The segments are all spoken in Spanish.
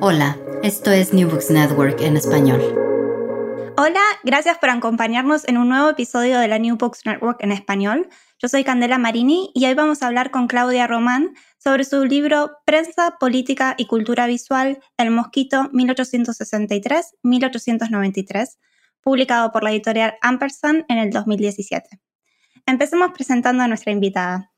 Hola, esto es New Books Network en español. Hola, gracias por acompañarnos en un nuevo episodio de la New Books Network en español. Yo soy Candela Marini y hoy vamos a hablar con Claudia Román sobre su libro Prensa, Política y Cultura Visual, El Mosquito 1863-1893, publicado por la editorial Ampersand en el 2017. Empecemos presentando a nuestra invitada.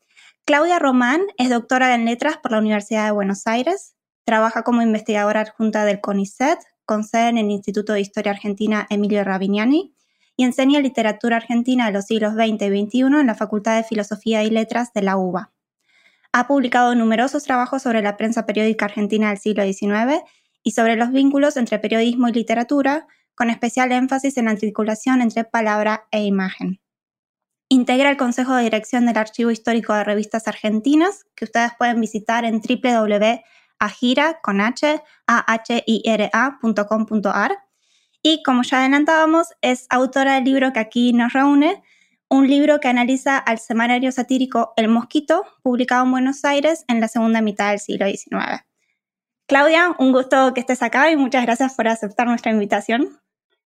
Claudia Román es doctora en letras por la Universidad de Buenos Aires, Trabaja como investigadora adjunta del CONICET, con sede en el Instituto de Historia Argentina Emilio Ravignani, y enseña literatura argentina de los siglos XX y XXI en la Facultad de Filosofía y Letras de la UBA. Ha publicado numerosos trabajos sobre la prensa periódica argentina del siglo XIX y sobre los vínculos entre periodismo y literatura, con especial énfasis en la articulación entre palabra e imagen. Integra el Consejo de Dirección del Archivo Histórico de Revistas Argentinas, que ustedes pueden visitar en www agira con h, a h i r a.com.ar. Y como ya adelantábamos, es autora del libro que aquí nos reúne, un libro que analiza al semanario satírico El Mosquito, publicado en Buenos Aires en la segunda mitad del siglo XIX. Claudia, un gusto que estés acá y muchas gracias por aceptar nuestra invitación.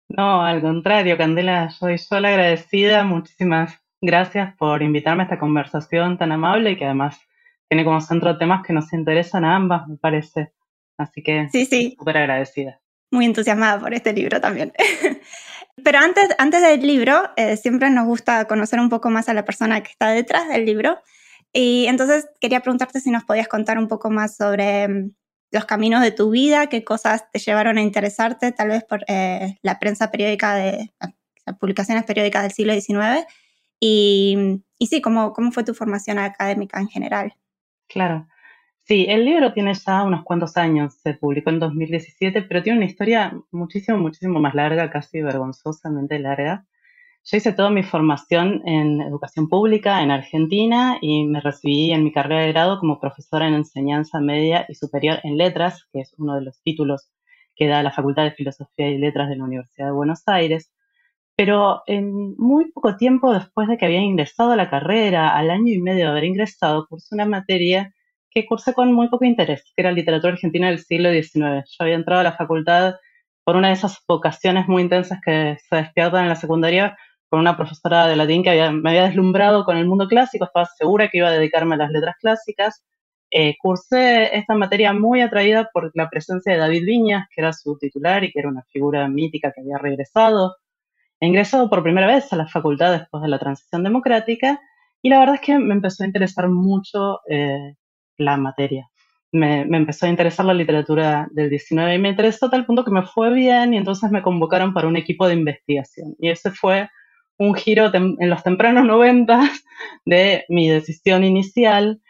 No, al contrario, Candela, soy sola agradecida. Muchísimas gracias por invitarme a esta conversación tan amable y que además tiene como centro temas que nos interesan a ambas, me parece. Así que sí, sí. súper agradecida. Muy entusiasmada por este libro también. Pero antes, antes del libro, eh, siempre nos gusta conocer un poco más a la persona que está detrás del libro. Y entonces quería preguntarte si nos podías contar un poco más sobre mm, los caminos de tu vida, qué cosas te llevaron a interesarte, tal vez por eh, la prensa periódica de las publicaciones periódicas del siglo XIX. Y, y sí, cómo, cómo fue tu formación académica en general. Claro. Sí, el libro tiene ya unos cuantos años, se publicó en 2017, pero tiene una historia muchísimo, muchísimo más larga, casi vergonzosamente larga. Yo hice toda mi formación en educación pública en Argentina y me recibí en mi carrera de grado como profesora en enseñanza media y superior en letras, que es uno de los títulos que da la Facultad de Filosofía y Letras de la Universidad de Buenos Aires. Pero en muy poco tiempo después de que había ingresado a la carrera, al año y medio de haber ingresado, cursé una materia que cursé con muy poco interés, que era literatura argentina del siglo XIX. Yo había entrado a la facultad por una de esas vocaciones muy intensas que se despiertan en la secundaria con una profesora de latín que me había deslumbrado con el mundo clásico, estaba segura que iba a dedicarme a las letras clásicas. Eh, cursé esta materia muy atraída por la presencia de David Viñas, que era su titular y que era una figura mítica que había regresado ingresado por primera vez a la facultad después de la transición democrática y la verdad es que me empezó a interesar mucho eh, la materia. Me, empezó a interesar la literatura del 19 y me interesó a tal punto que me fue bien y entonces me convocaron para un equipo de investigación. Y ese fue un giro en los tempranos 90 de mi decisión inicial.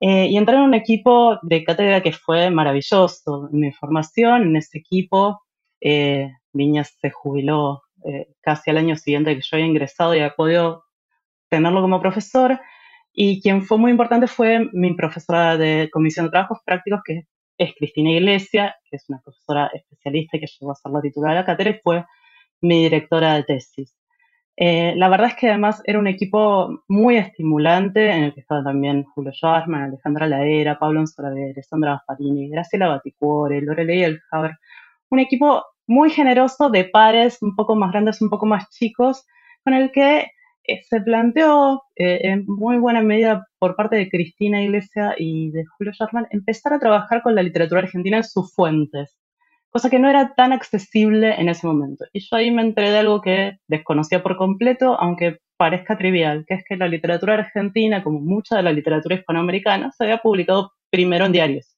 Eh, y entré en un equipo de cátedra que fue maravilloso. En mi formación, en ese equipo, eh, Viñas se jubiló eh, casi al año siguiente que yo había ingresado y había podido tenerlo como profesor. Y quien fue muy importante fue mi profesora de Comisión de Trabajos Prácticos, que es Cristina Iglesia, que es una profesora especialista que llegó a ser la titular de la cátedra y fue mi directora de tesis. Eh, la verdad es que además era un equipo muy estimulante en el que estaban también Julio Schwarzman, Alejandra Laera, Pablo Anzolavere, Sandra Gasparini, Graciela Baticuore, Lorelei Elhaber. Un equipo muy generoso de pares un poco más grandes, un poco más chicos, con el que eh, se planteó eh, en muy buena medida por parte de Cristina Iglesia y de Julio Schwarzman empezar a trabajar con la literatura argentina en sus fuentes cosa que no era tan accesible en ese momento. Y yo ahí me enteré de algo que desconocía por completo, aunque parezca trivial, que es que la literatura argentina, como mucha de la literatura hispanoamericana, se había publicado primero en diarios.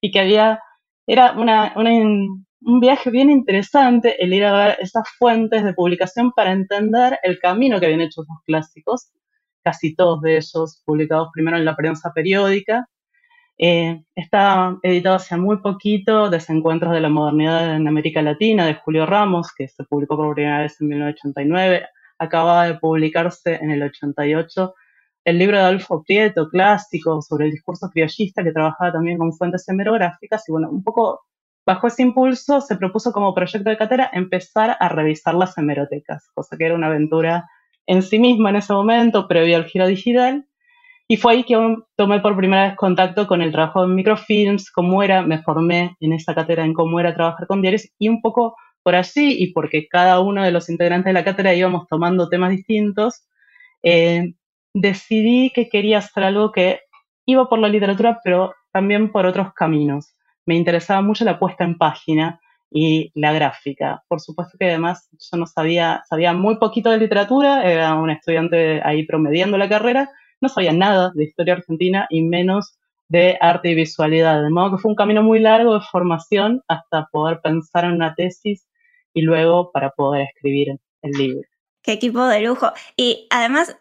Y que había, era una, un viaje bien interesante el ir a ver esas fuentes de publicación para entender el camino que habían hecho esos clásicos, casi todos de ellos publicados primero en la prensa periódica eh, está editado hace muy poquito, Desencuentros de la Modernidad en América Latina, de Julio Ramos, que se publicó por primera vez en 1989. Acaba de publicarse en el 88 el libro de Adolfo Prieto, clásico, sobre el discurso criollista, que trabajaba también con fuentes hemerográficas. Y bueno, un poco bajo ese impulso se propuso como proyecto de cátedra empezar a revisar las hemerotecas, cosa que era una aventura en sí misma en ese momento, previo al giro digital. Y fue ahí que tomé por primera vez contacto con el trabajo en microfilms, cómo era, me formé en esa cátedra en cómo era trabajar con diarios y un poco por allí y porque cada uno de los integrantes de la cátedra íbamos tomando temas distintos, eh, decidí que quería hacer algo que iba por la literatura, pero también por otros caminos. Me interesaba mucho la puesta en página y la gráfica. Por supuesto que además yo no sabía, sabía muy poquito de literatura, era un estudiante ahí promediando la carrera, no sabía nada de historia argentina y menos de arte y visualidad. De modo que fue un camino muy largo de formación hasta poder pensar en una tesis y luego para poder escribir el libro. Qué equipo de lujo. Y además,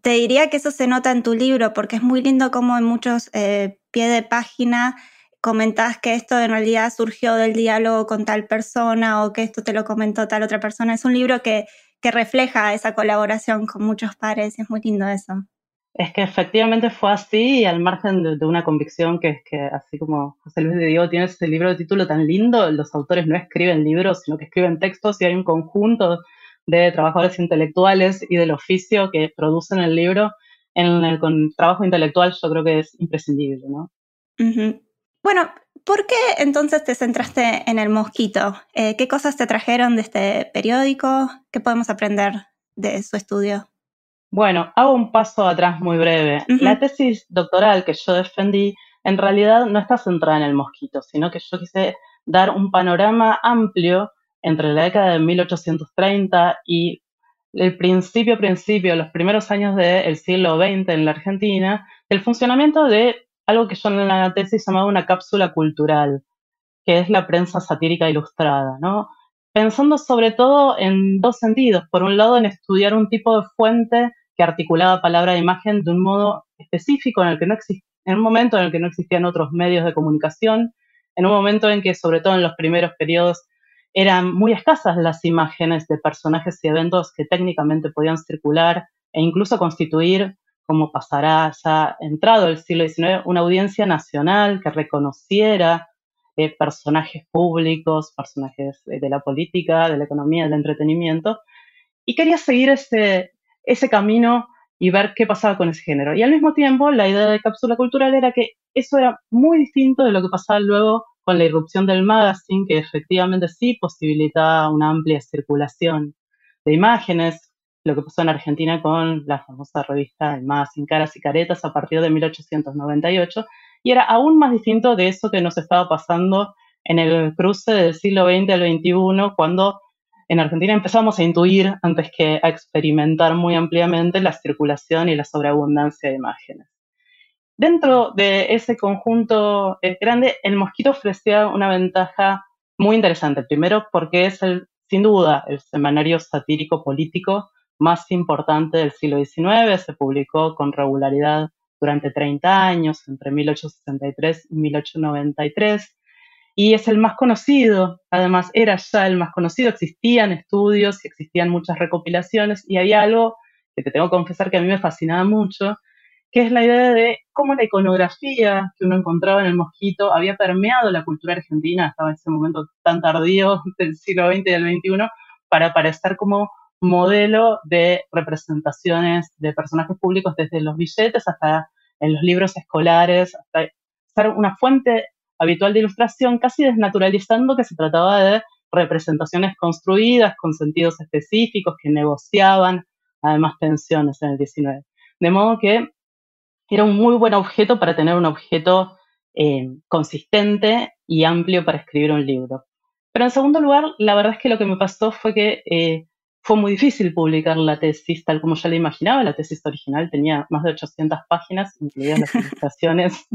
te diría que eso se nota en tu libro, porque es muy lindo como en muchos eh, pie de página comentás que esto en realidad surgió del diálogo con tal persona o que esto te lo comentó tal otra persona. Es un libro que, que refleja esa colaboración con muchos pares y es muy lindo eso. Es que efectivamente fue así y al margen de, una convicción que es que así como José Luis de Diego tiene ese libro de título tan lindo, los autores no escriben libros, sino que escriben textos y hay un conjunto de trabajadores intelectuales y del oficio que producen el libro. En el con trabajo intelectual yo creo que es imprescindible, ¿no? Bueno, ¿por qué entonces te centraste en el mosquito? Eh, ¿Qué cosas te trajeron de este periódico? ¿Qué podemos aprender de su estudio? Bueno, hago un paso atrás muy breve. La tesis doctoral que yo defendí en realidad no está centrada en el mosquito, sino que yo quise dar un panorama amplio entre la década de 1830 y el principio, principio, los primeros años del siglo XX en la Argentina, del funcionamiento de algo que yo en la tesis llamaba una cápsula cultural, que es la prensa satírica ilustrada, ¿no? Pensando sobre todo en dos sentidos. Por un lado, en estudiar un tipo de fuente que articulaba palabra e imagen de un modo específico en el que no en un momento en el que no existían otros medios de comunicación, en un momento en que, sobre todo en los primeros periodos, eran muy escasas las imágenes de personajes y eventos que técnicamente podían circular e incluso constituir, como pasará ya entrado el siglo XIX, una audiencia nacional que reconociera eh, personajes públicos, personajes de la política, de la economía, del entretenimiento. Y quería seguir ese, ese camino y ver qué pasaba con ese género. Y al mismo tiempo, la idea de cápsula cultural era que eso era muy distinto de lo que pasaba luego con la irrupción del magazine, que efectivamente sí posibilitaba una amplia circulación de imágenes, lo que pasó en Argentina con la famosa revista El Magazine Caras y Caretas a partir de 1898, y era aún más distinto de eso que nos estaba pasando en el cruce del siglo XX al XXI, cuando en Argentina empezamos a intuir, antes que a experimentar muy ampliamente, la circulación y la sobreabundancia de imágenes. Dentro de ese conjunto eh, grande, el mosquito ofrecía una ventaja muy interesante. Primero, porque es el, sin duda el semanario satírico político más importante del siglo XIX. Se publicó con regularidad durante 30 años, entre 1863 y 1893 y es el más conocido, además era ya el más conocido, existían estudios, existían muchas recopilaciones. Y había algo que te tengo que confesar que a mí me fascinaba mucho, que es la idea de cómo la iconografía que uno encontraba en el mosquito había permeado la cultura argentina, estaba en ese momento tan tardío del siglo XX y del XXI, para aparecer como modelo de representaciones de personajes públicos desde los billetes hasta en los libros escolares, hasta ser una fuente habitual de ilustración, casi desnaturalizando que se trataba de representaciones construidas con sentidos específicos que negociaban además tensiones en el 19. De modo que era un muy buen objeto para tener un objeto eh, consistente y amplio para escribir un libro. Pero en segundo lugar, la verdad es que lo que me pasó fue que eh, fue muy difícil publicar la tesis tal como yo la imaginaba. La tesis original tenía más de 800 páginas, incluidas las ilustraciones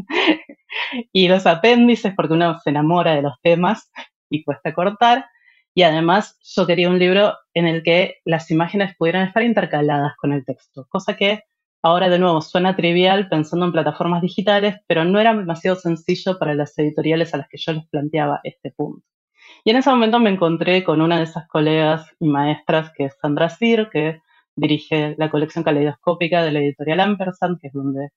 y los apéndices, porque uno se enamora de los temas y cuesta cortar. Y además yo quería un libro en el que las imágenes pudieran estar intercaladas con el texto, cosa que ahora de nuevo suena trivial pensando en plataformas digitales, pero no era demasiado sencillo para las editoriales a las que yo les planteaba este punto. Y en ese momento me encontré con una de esas colegas y maestras, que es Sandra Sir, que dirige la colección caleidoscópica de la editorial Ampersand, que es donde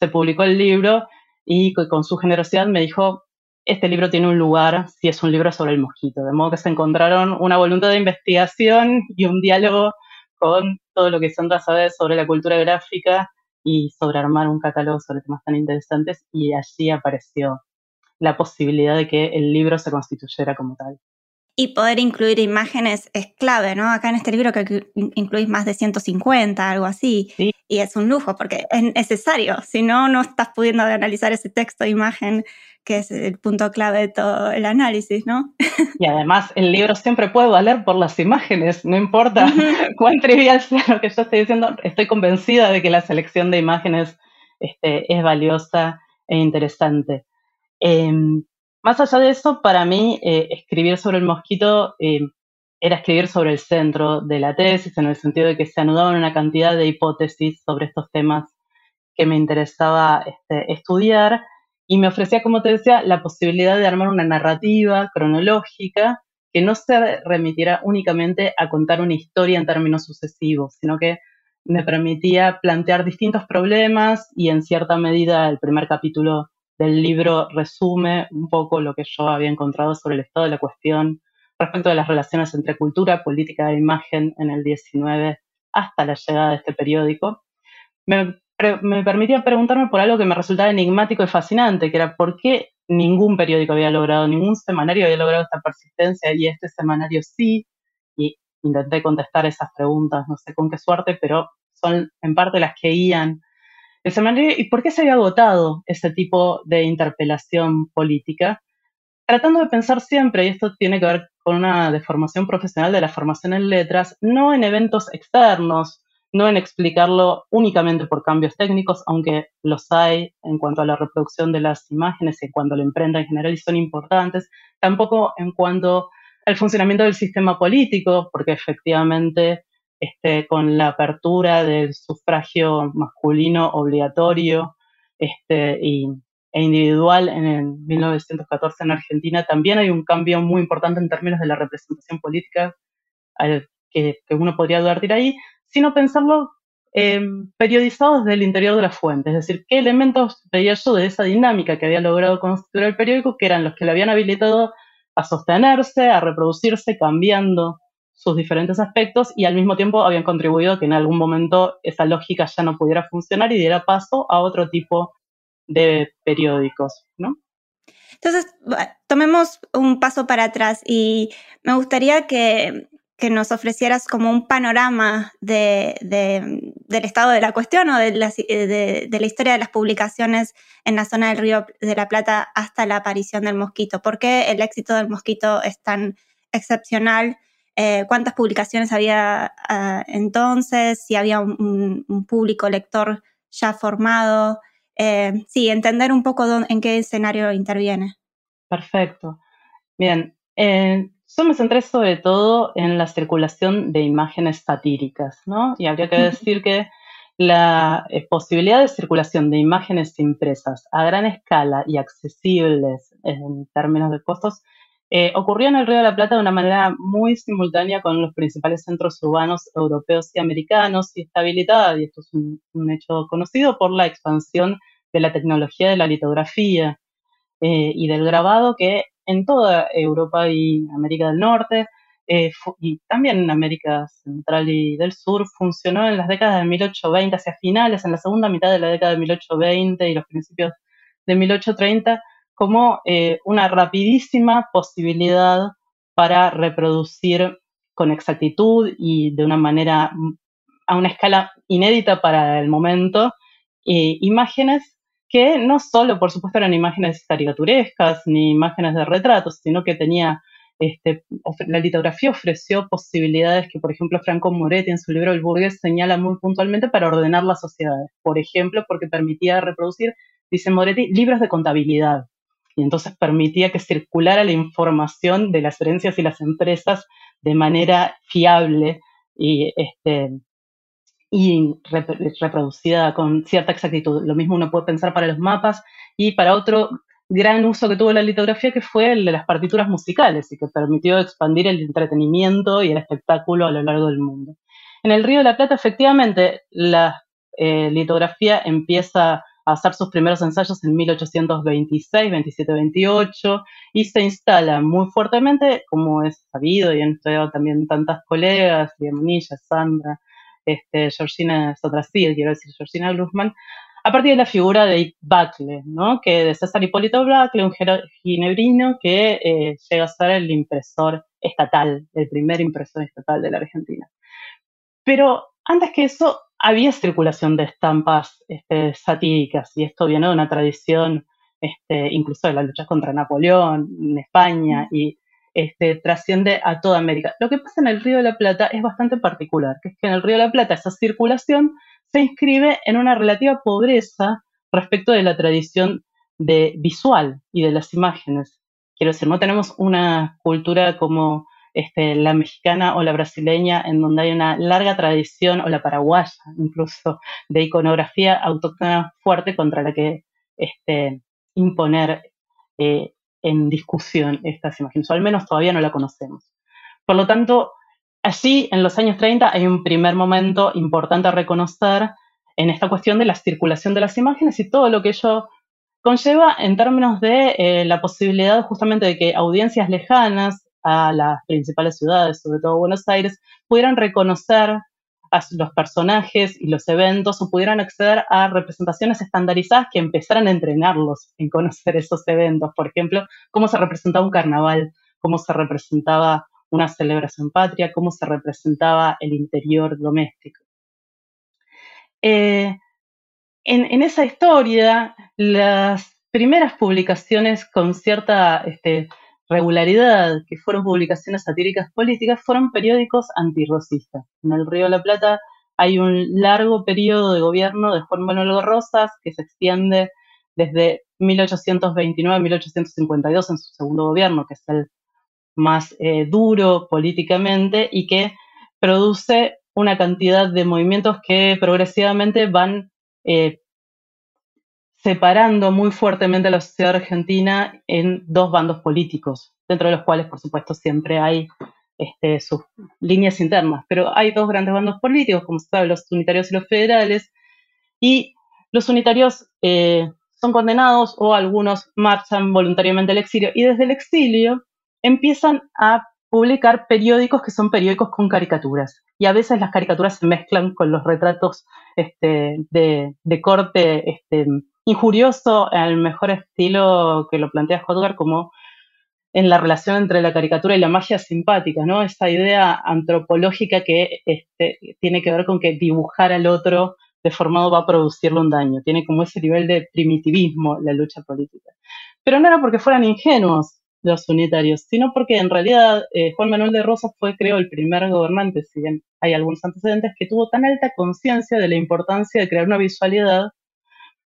se publicó el libro, y con su generosidad me dijo, este libro tiene un lugar si es un libro sobre el mosquito, de modo que se encontraron una voluntad de investigación y un diálogo con todo lo que Sandra sabe sobre la cultura gráfica y sobre armar un catálogo sobre temas tan interesantes y allí apareció la posibilidad de que el libro se constituyera como tal. Y poder incluir imágenes es clave, ¿no? Acá en este libro que incluís más de 150, algo así. Y es un lujo porque es necesario. Si no, no estás pudiendo analizar ese texto de imagen que es el punto clave de todo el análisis, ¿no? Y además el libro siempre puede valer por las imágenes, no importa cuán trivial sea lo que yo estoy diciendo, estoy convencida de que la selección de imágenes este, es valiosa e interesante. Em, más allá de eso, para mí eh, escribir sobre el mosquito eh, era escribir sobre el centro de la tesis, en el sentido de que se anudaban una cantidad de hipótesis sobre estos temas que me interesaba este, estudiar y me ofrecía, como te decía, la posibilidad de armar una narrativa cronológica que no se remitiera únicamente a contar una historia en términos sucesivos, sino que me permitía plantear distintos problemas y en cierta medida el primer capítulo del libro resume un poco lo que yo había encontrado sobre el estado de la cuestión respecto de las relaciones entre cultura, política e imagen en el 19 hasta la llegada de este periódico. Me me permitía preguntarme por algo que me resultaba enigmático y fascinante, que era por qué ningún periódico había logrado, ningún semanario había logrado esta persistencia y este semanario sí. Y intenté contestar esas preguntas, no sé con qué suerte, pero son en parte las que guían ¿Y por qué se había agotado ese tipo de interpelación política? Tratando de pensar siempre, y esto tiene que ver con una deformación profesional de la formación en letras, no en eventos externos, no en explicarlo únicamente por cambios técnicos, aunque los hay en cuanto a la reproducción de las imágenes y en cuanto a la imprenta en general y son importantes, tampoco en cuanto al funcionamiento del sistema político, porque efectivamente este, con la apertura del sufragio masculino obligatorio este, y, e individual en el 1914 en Argentina, también hay un cambio muy importante en términos de la representación política al que, uno podría de ahí, sino pensarlo eh, periodizado desde el interior de la fuente, es decir, qué elementos veía yo de esa dinámica que había logrado constituir el periódico, que eran los que le habían habilitado a sostenerse, a reproducirse, cambiando sus diferentes aspectos y al mismo tiempo habían contribuido a que en algún momento esa lógica ya no pudiera funcionar y diera paso a otro tipo de periódicos, ¿no? Entonces, tomemos un paso para atrás y me gustaría que que nos ofrecieras como un panorama de, del estado de la cuestión o de la, de, la, historia de las publicaciones en la zona del Río de la Plata hasta la aparición del mosquito. ¿Por qué el éxito del mosquito es tan excepcional? Eh, ¿Cuántas publicaciones había ah, entonces? Si había un, público lector ya formado. Eh, sí, entender un poco en qué escenario interviene. Perfecto. Bien, eh, yo me centré sobre todo en la circulación de imágenes satíricas, ¿no? Y habría que decir que la eh, posibilidad de circulación de imágenes impresas a gran escala y accesibles en términos de costos eh, ocurrió en el Río de la Plata de una manera muy simultánea con los principales centros urbanos europeos y americanos y está y esto es un, hecho conocido, por la expansión de la tecnología de la litografía eh, y del grabado que en toda Europa y América del Norte eh, y también en América Central y del Sur funcionó en las décadas de 1820, hacia finales, en la segunda mitad de la década de 1820 y los principios de 1830 como eh, una rapidísima posibilidad para reproducir con exactitud y de una manera a una escala inédita para el momento eh, imágenes que no solo, por supuesto, eran imágenes caricaturescas ni imágenes de retratos, sino que tenía este, la litografía ofreció posibilidades que, por ejemplo, Franco Moretti en su libro El Burgués señala muy puntualmente para ordenar las sociedades. Por ejemplo, porque permitía reproducir, dice Moretti, libros de contabilidad y entonces permitía que circulara la información de las herencias y las empresas de manera fiable y, este, y reproducida con cierta exactitud. Lo mismo uno puede pensar para los mapas y para otro gran uso que tuvo la litografía, que fue el de las partituras musicales y que permitió expandir el entretenimiento y el espectáculo a lo largo del mundo. En el Río de la Plata, efectivamente, la eh, litografía empieza a hacer sus primeros ensayos en 1826, 27, 28 y se instala muy fuertemente, como es sabido y han estudiado también tantas colegas, Munilla, Sandra, este, Georgina Sotrasil, quiero decir, Georgina Glusman, a partir de la figura de Bacle, ¿no? que de César Hipólito Bacle, un ginebrino que eh, llega a ser el impresor estatal, el primer impresor estatal de la Argentina. Pero antes que eso, había circulación de estampas este, satíricas y esto viene de una tradición este, incluso de las luchas contra Napoleón en España y este, trasciende a toda América. Lo que pasa en el Río de la Plata es bastante particular, que es que en el Río de la Plata esa circulación se inscribe en una relativa pobreza respecto de la tradición de visual y de las imágenes. Quiero decir, no tenemos una cultura como este, la mexicana o la brasileña, en donde hay una larga tradición, o la paraguaya incluso, de iconografía autóctona fuerte contra la que este, imponer eh, en discusión estas imágenes, o al menos todavía no la conocemos. Por lo tanto, allí en los años 30 hay un primer momento importante a reconocer en esta cuestión de la circulación de las imágenes y todo lo que ello conlleva en términos de eh, la posibilidad justamente de que audiencias lejanas a las principales ciudades, sobre todo Buenos Aires, pudieran reconocer a los personajes y los eventos o pudieran acceder a representaciones estandarizadas que empezaran a entrenarlos en conocer esos eventos. Por ejemplo, cómo se representaba un carnaval, cómo se representaba una celebración patria, cómo se representaba el interior doméstico. Eh, en, esa historia, las primeras publicaciones con cierta este, regularidad, que fueron publicaciones satíricas políticas, fueron periódicos antirrocistas. En el Río de la Plata hay un largo periodo de gobierno de Juan Manuel Rosas que se extiende desde 1829 a 1852 en su segundo gobierno, que es el más eh, duro políticamente y que produce una cantidad de movimientos que progresivamente van eh, separando muy fuertemente a la sociedad argentina en dos bandos políticos, dentro de los cuales, por supuesto, siempre hay este, sus líneas internas. Pero hay dos grandes bandos políticos, como se sabe, los unitarios y los federales, y los unitarios eh, son condenados o algunos marchan voluntariamente al exilio, y desde el exilio empiezan a publicar periódicos que son periódicos con caricaturas. Y a veces las caricaturas se mezclan con los retratos este, de, corte este, injurioso el mejor estilo que lo plantea Hotgar como en la relación entre la caricatura y la magia simpática, ¿no? Esa idea antropológica que este, tiene que ver con que dibujar al otro deformado va a producirle un daño. Tiene como ese nivel de primitivismo la lucha política. Pero no era porque fueran ingenuos los unitarios, sino porque en realidad eh, Juan Manuel de Rosas fue, creo, el primer gobernante, si bien hay algunos antecedentes, que tuvo tan alta conciencia de la importancia de crear una visualidad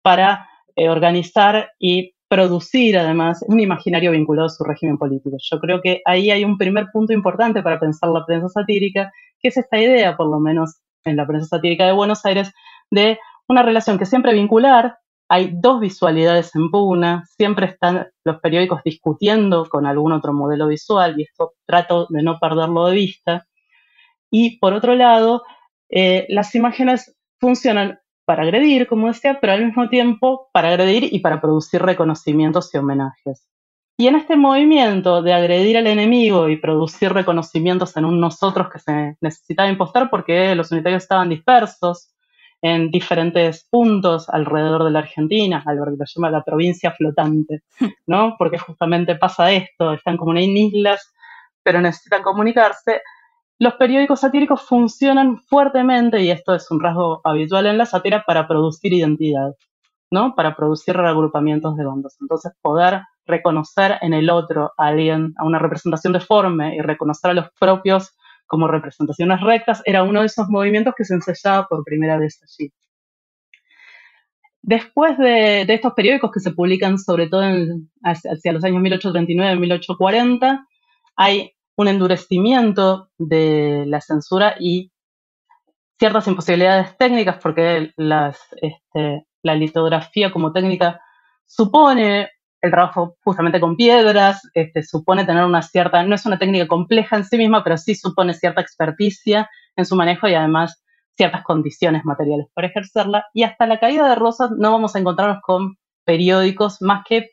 para eh, organizar y producir además un imaginario vinculado a su régimen político. Yo creo que ahí hay un primer punto importante para pensar la prensa satírica, que es esta idea, por lo menos en la prensa satírica de Buenos Aires, de una relación que siempre vincular hay dos visualidades en pugna, siempre están los periódicos discutiendo con algún otro modelo visual y esto trato de no perderlo de vista. Y por otro lado, eh, las imágenes funcionan para agredir, como decía, pero al mismo tiempo para agredir y para producir reconocimientos y homenajes. Y en este movimiento de agredir al enemigo y producir reconocimientos en un nosotros que se necesitaba impostar porque los unitarios estaban dispersos en diferentes puntos alrededor de la Argentina, algo que se llama la provincia flotante, ¿no? Porque justamente pasa esto, están como en islas, pero necesitan comunicarse los periódicos satíricos funcionan fuertemente, y esto es un rasgo habitual en la sátira, para producir identidad, ¿no? Para producir reagrupamientos de bandos. Entonces, poder reconocer en el otro a alguien, a una representación deforme y reconocer a los propios como representaciones rectas, era uno de esos movimientos que se ensayaba por primera vez allí. Después de, estos periódicos que se publican sobre todo hacia, los años 1839-1840, hay un endurecimiento de la censura y ciertas imposibilidades técnicas, porque este, la litografía como técnica supone el trabajo justamente con piedras, este, supone tener una cierta, no es una técnica compleja en sí misma, pero sí supone cierta experticia en su manejo y además ciertas condiciones materiales para ejercerla. Y hasta la caída de Rosas no vamos a encontrarnos con periódicos más que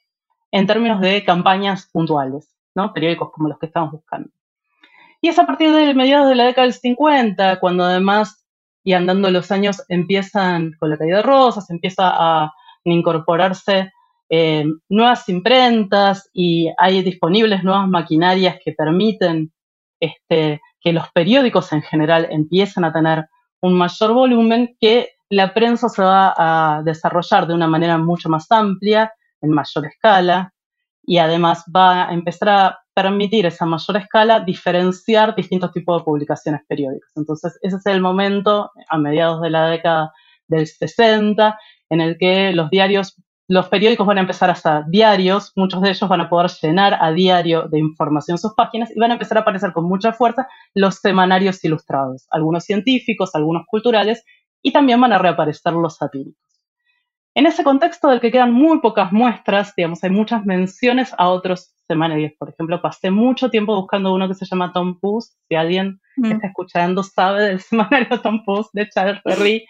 en términos de campañas puntuales. ¿No? periódicos como los que estamos buscando. Y es a partir de mediados de la década del 50, cuando además, y andando los años, empiezan con la caída de rosas, empieza a incorporarse eh, nuevas imprentas y hay disponibles nuevas maquinarias que permiten este, que los periódicos en general empiecen a tener un mayor volumen, que la prensa se va a desarrollar de una manera mucho más amplia, en mayor escala, y además va a empezar a permitir esa mayor escala diferenciar distintos tipos de publicaciones periódicas. Entonces, ese es el momento, a mediados de la década del 60, en el que los diarios, los periódicos van a empezar a ser diarios, muchos de ellos van a poder llenar a diario de información sus páginas y van a empezar a aparecer con mucha fuerza los semanarios ilustrados, algunos científicos, algunos culturales, y también van a reaparecer los satíricos. En ese contexto del que quedan muy pocas muestras, digamos, hay muchas menciones a otros semanarios. Por ejemplo, pasé mucho tiempo buscando uno que se llama Tom Puss. Si alguien que mm. está escuchando sabe del semanario Tom Puss de Charles Perry,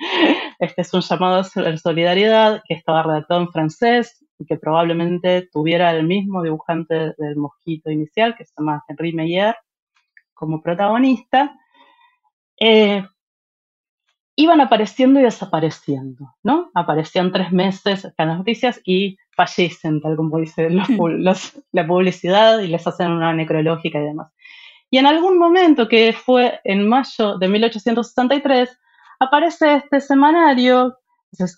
este es un llamado a solidaridad que estaba redactado en francés y que probablemente tuviera el mismo dibujante del mosquito inicial, que se llama Henri Meyer, como protagonista. Eh, iban apareciendo y desapareciendo, ¿no? Aparecían tres meses en las noticias y fallecen, tal como dice la publicidad, y les hacen una necrológica y demás. Y en algún momento, que fue en mayo de 1863, aparece este semanario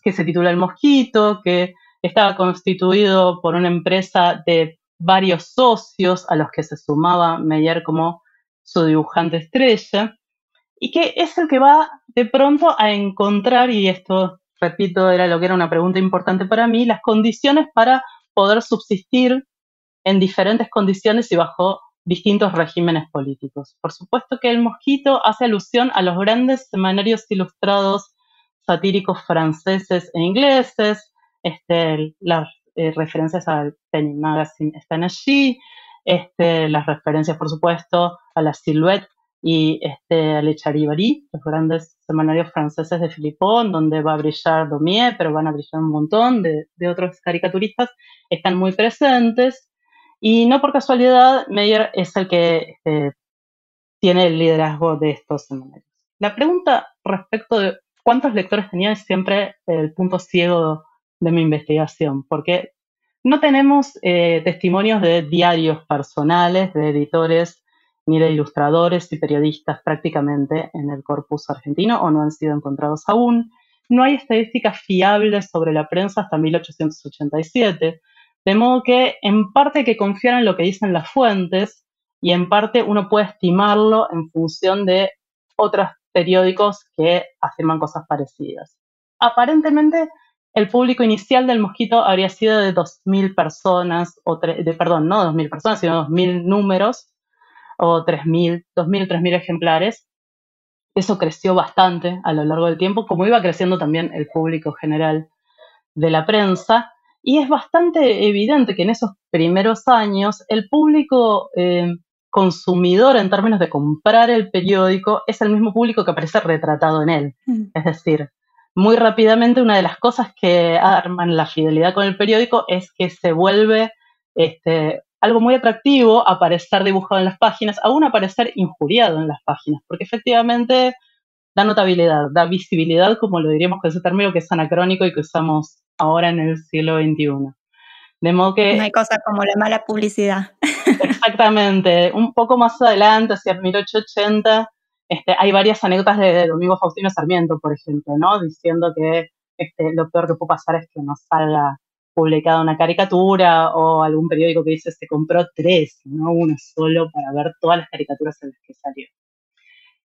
que se titula El Mosquito, que estaba constituido por una empresa de varios socios a los que se sumaba Meyer como su dibujante estrella y que es el que va de pronto a encontrar, y esto, repito, era lo que era una pregunta importante para mí, las condiciones para poder subsistir en diferentes condiciones y bajo distintos regímenes políticos. Por supuesto que el mosquito hace alusión a los grandes semanarios ilustrados satíricos franceses e ingleses, este, las eh, referencias al Penny Magazine están allí, este, las referencias, por supuesto, a la Silhouette y este, Le Charivari, los grandes semanarios franceses de Philippon, donde va a brillar Daumier, pero van a brillar un montón de, otros caricaturistas, están muy presentes. Y no por casualidad, Meyer es el que este, tiene el liderazgo de estos semanarios. La pregunta respecto de cuántos lectores tenía es siempre el punto ciego de mi investigación, porque no tenemos eh, testimonios de diarios personales, de editores ni de ilustradores y periodistas prácticamente en el corpus argentino o no han sido encontrados aún. No hay estadísticas fiables sobre la prensa hasta 1887, de modo que en parte hay que confiar en lo que dicen las fuentes y en parte uno puede estimarlo en función de otros periódicos que afirman cosas parecidas. Aparentemente, el público inicial del mosquito habría sido de 2.000 personas, o de, perdón, no 2.000 personas, sino 2.000 números, o 3.000, 2.000, 3.000 ejemplares. Eso creció bastante a lo largo del tiempo, como iba creciendo también el público general de la prensa y es bastante evidente que en esos primeros años el público eh, consumidor en términos de comprar el periódico es el mismo público que aparece retratado en él. Mm. Es decir, muy rápidamente una de las cosas que arman la fidelidad con el periódico es que se vuelve este, algo muy atractivo aparecer dibujado en las páginas, aún aparecer injuriado en las páginas, porque efectivamente da notabilidad, da visibilidad, como lo diríamos con ese término que es anacrónico y que usamos ahora en el siglo XXI. De modo que... No hay cosa como la mala publicidad. Exactamente. Un poco más adelante, hacia 1880, este, hay varias anécdotas de Domingo Faustino Sarmiento, por ejemplo, ¿no? Diciendo que este, lo peor que puede pasar es que no salga publicada una caricatura o algún periódico que dice se compró tres, no uno solo, para ver todas las caricaturas en las que salió.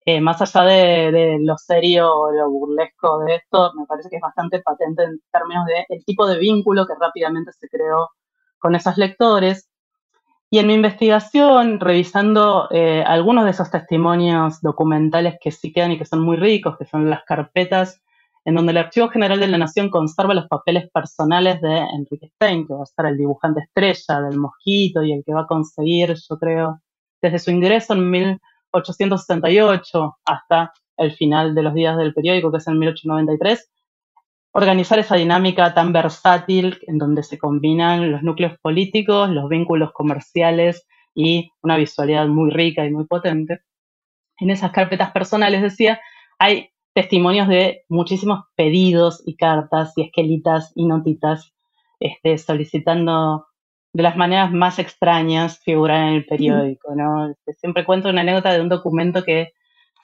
Eh, más allá de, lo serio o lo burlesco de esto, me parece que es bastante patente en términos del tipo de vínculo que rápidamente se creó con esos lectores. Y en mi investigación, revisando eh, algunos de esos testimonios documentales que sí quedan y que son muy ricos, que son las carpetas en donde el Archivo General de la Nación conserva los papeles personales de Enrique Stein, que va a ser el dibujante estrella del Mosquito y el que va a conseguir, yo creo, desde su ingreso en 1868 hasta el final de los días del periódico, que es en 1893, organizar esa dinámica tan versátil en donde se combinan los núcleos políticos, los vínculos comerciales y una visualidad muy rica y muy potente. En esas carpetas personales, decía, hay testimonios de muchísimos pedidos y cartas y esquelitas y notitas este, solicitando de las maneras más extrañas figurar en el periódico, ¿no? Este, siempre cuento una anécdota de un documento que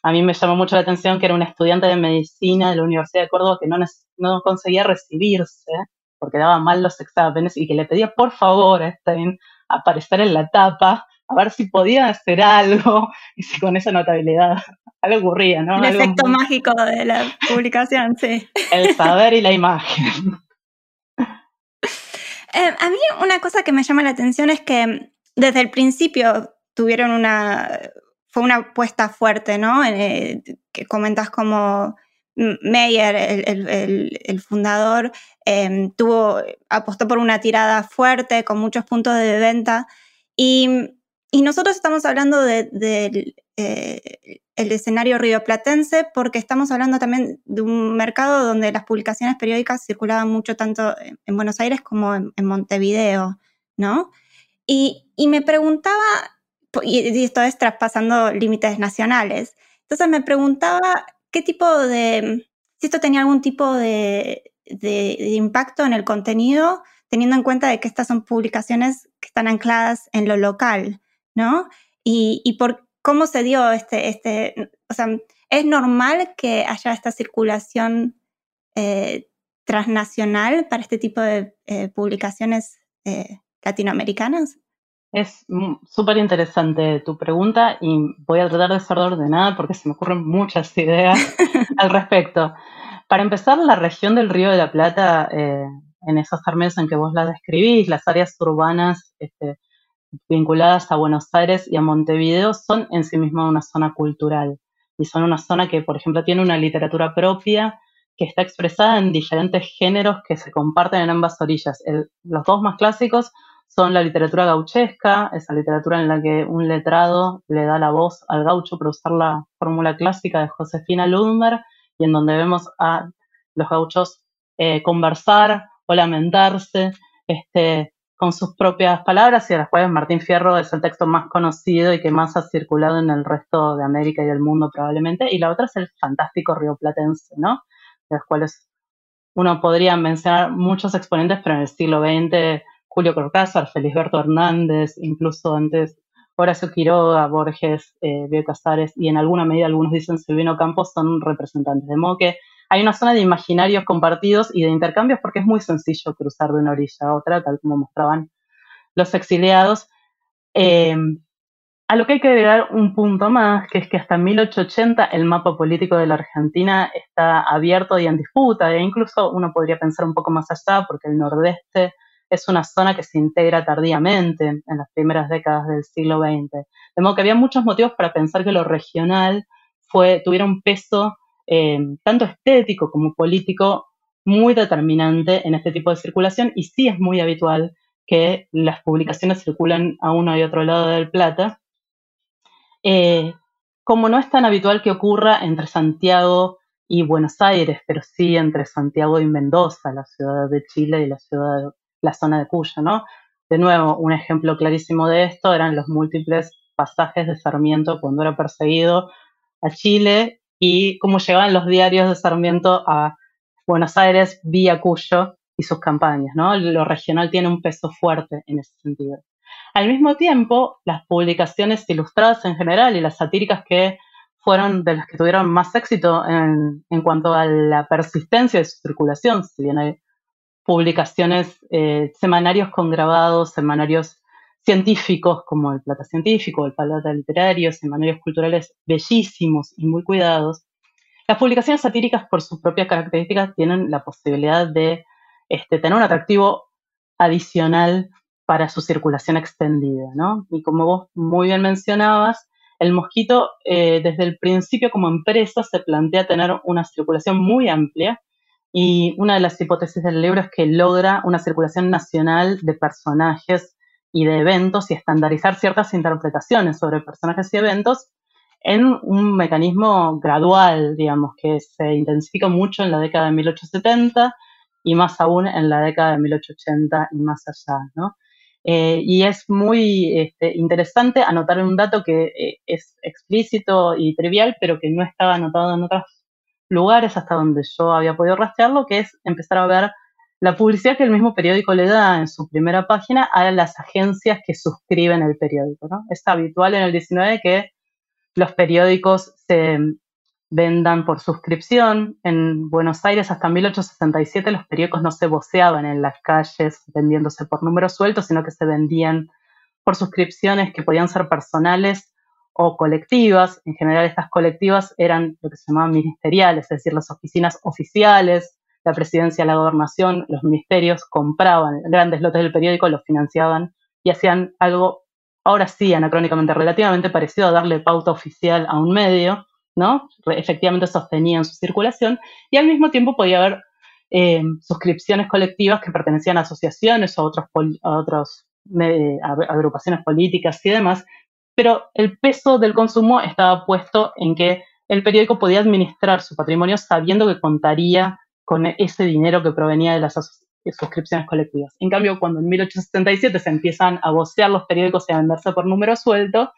a mí me llamó mucho la atención, que era un estudiante de medicina de la Universidad de Córdoba que no, no conseguía recibirse porque daba mal los exámenes y que le pedía por favor a Stein aparecer en la tapa a ver si podía hacer algo y si con esa notabilidad algo ocurría, ¿no? El efecto mágico de la publicación, sí. El saber y la imagen. Eh, a mí una cosa que me llama la atención es que desde el principio tuvieron una, fue una apuesta fuerte, ¿no? Eh, que comentas como Meyer, el, fundador, em, tuvo, apostó por una tirada fuerte con muchos puntos de venta y y nosotros estamos hablando del de, eh, el escenario rioplatense porque estamos hablando también de un mercado donde las publicaciones periódicas circulaban mucho tanto en Buenos Aires como en, Montevideo, ¿no? Y, me preguntaba, y esto es traspasando límites nacionales, entonces me preguntaba qué tipo de, si esto tenía algún tipo de, de impacto en el contenido, teniendo en cuenta de que estas son publicaciones que están ancladas en lo local. ¿No? Y, por cómo se dio este, este, o sea, ¿es normal que haya esta circulación eh, transnacional para este tipo de eh, publicaciones eh, latinoamericanas? Es súper interesante tu pregunta y voy a tratar de ser ordenada porque se me ocurren muchas ideas al respecto. Para empezar, la región del Río de la Plata, en esos términos en que vos la describís, las áreas urbanas este, vinculadas a Buenos Aires y a Montevideo son en sí mismas una zona cultural y son una zona que, por ejemplo, tiene una literatura propia que está expresada en diferentes géneros que se comparten en ambas orillas. los dos más clásicos son la literatura gauchesca, esa literatura en la que un letrado le da la voz al gaucho para usar la fórmula clásica de Josefina Ludmer, y en donde vemos a los gauchos eh, conversar o lamentarse, este, con sus propias palabras y de las cuales Martín Fierro es el texto más conocido y que más ha circulado en el resto de América y del mundo probablemente, y la otra es el fantástico Río Platense, ¿no? De los cuales uno podría mencionar muchos exponentes, pero en el siglo XX, Julio Cortázar, Felisberto Hernández, incluso antes Horacio Quiroga, Borges, eh, Casares y en alguna medida algunos dicen Silvino Campos son representantes. De modo que hay una zona de imaginarios compartidos y de intercambios porque es muy sencillo cruzar de una orilla a otra, tal como mostraban los exiliados. Eh, a lo que hay que agregar un punto más, que es que hasta 1880 el mapa político de la Argentina está abierto y en disputa, e incluso uno podría pensar un poco más allá, porque el nordeste es una zona que se integra tardíamente en las primeras décadas del siglo XX. De modo que había muchos motivos para pensar que lo regional fue, tuviera un peso eh, tanto estético como político muy determinante en este tipo de circulación y sí es muy habitual que las publicaciones circulen a uno y otro lado del Plata. Eh, como no es tan habitual que ocurra entre Santiago y Buenos Aires, pero sí entre Santiago y Mendoza, la ciudad de Chile y la ciudad, la zona de Cuyo, ¿no? De nuevo, un ejemplo clarísimo de esto eran los múltiples pasajes de Sarmiento cuando era perseguido a Chile y cómo llegaban los diarios de Sarmiento a Buenos Aires vía Cuyo y sus campañas, ¿no? Lo regional tiene un peso fuerte en ese sentido. Al mismo tiempo, las publicaciones ilustradas en general y las satíricas que fueron de las que tuvieron más éxito en, cuanto a la persistencia de su circulación, si bien hay publicaciones, eh, semanarios con grabados, semanarios científicos como el Plata Científico, el Plata Literario, semanarios culturales bellísimos y muy cuidados. Las publicaciones satíricas, por sus propias características, tienen la posibilidad de este, tener un atractivo adicional para su circulación extendida, ¿no? Y como vos muy bien mencionabas, el mosquito eh, desde el principio como empresa se plantea tener una circulación muy amplia y una de las hipótesis del libro es que logra una circulación nacional de personajes y de eventos y estandarizar ciertas interpretaciones sobre personajes y eventos en un mecanismo gradual, digamos, que se intensifica mucho en la década de 1870 y más aún en la década de 1880 y más allá, ¿no? Eh, y es muy este, interesante anotar un dato que eh, es explícito y trivial, pero que no estaba anotado en otros lugares hasta donde yo había podido rastrearlo, que es empezar a ver la publicidad que el mismo periódico le da en su primera página a las agencias que suscriben el periódico. ¿no? Es habitual en el 19 que los periódicos se vendan por suscripción. En Buenos Aires hasta 1867 los periódicos no se voceaban en las calles vendiéndose por números sueltos, sino que se vendían por suscripciones que podían ser personales o colectivas. En general estas colectivas eran lo que se llamaban ministeriales, es decir, las oficinas oficiales la presidencia, la gobernación, los ministerios compraban grandes lotes del periódico, los financiaban y hacían algo, ahora sí, anacrónicamente, relativamente parecido a darle pauta oficial a un medio, ¿no? Efectivamente sostenían su circulación y al mismo tiempo podía haber eh, suscripciones colectivas que pertenecían a asociaciones o otros, a otras agrupaciones políticas y demás, pero el peso del consumo estaba puesto en que el periódico podía administrar su patrimonio sabiendo que contaría con ese dinero que provenía de las suscripciones colectivas. En cambio, cuando en 1877 se empiezan a vocear los periódicos y a venderse por número suelto,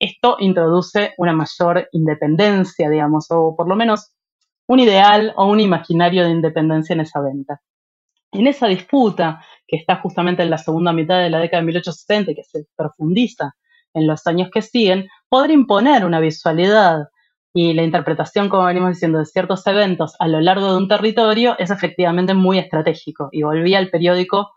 esto introduce una mayor independencia, digamos, o por lo menos un ideal o un imaginario de independencia en esa venta. En esa disputa, que está justamente en la segunda mitad de la década de 1870 y que se profundiza en los años que siguen, poder imponer una visualidad y la interpretación, como venimos diciendo, de ciertos eventos a lo largo de un territorio es efectivamente muy estratégico y volvía al periódico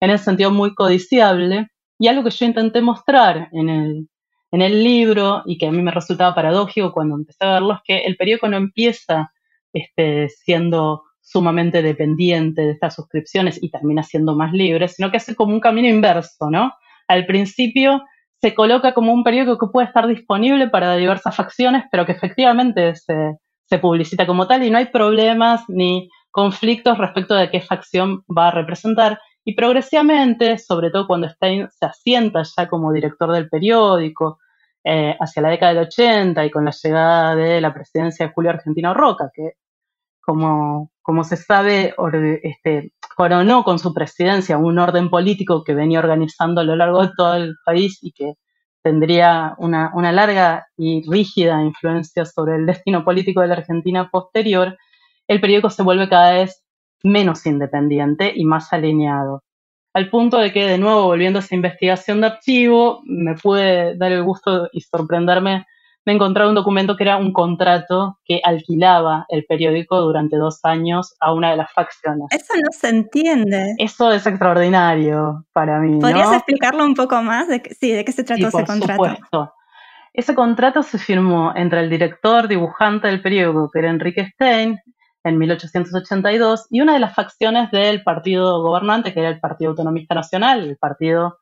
en ese sentido muy codiciable. Y algo que yo intenté mostrar en el, en el libro y que a mí me resultaba paradójico cuando empecé a verlo es que el periódico no empieza este, siendo sumamente dependiente de estas suscripciones y termina siendo más libre, sino que hace como un camino inverso, ¿no? Al principio se coloca como un periódico que puede estar disponible para diversas facciones, pero que efectivamente se, publicita como tal y no hay problemas ni conflictos respecto de qué facción va a representar. Y progresivamente, sobre todo cuando Stein se asienta ya como director del periódico, eh, hacia la década del 80 y con la llegada de la presidencia de Julio Argentino Roca, que como, como se sabe, este, coronó con su presidencia un orden político que venía organizando a lo largo de todo el país y que tendría una, una larga y rígida influencia sobre el destino político de la Argentina posterior, el periódico se vuelve cada vez menos independiente y más alineado. Al punto de que, de nuevo, volviendo a esa investigación de archivo, me puede dar el gusto y sorprenderme me encontré un documento que era un contrato que alquilaba el periódico durante dos años a una de las facciones. Eso no se entiende. Eso es extraordinario para mí. ¿Podrías explicarlo un poco más? De, sí, ¿de qué se trató ese contrato? Supuesto. Ese contrato se firmó entre el director dibujante del periódico, que era Enrique Stein, en 1882, y una de las facciones del partido gobernante, que era el Partido Autonomista Nacional, el partido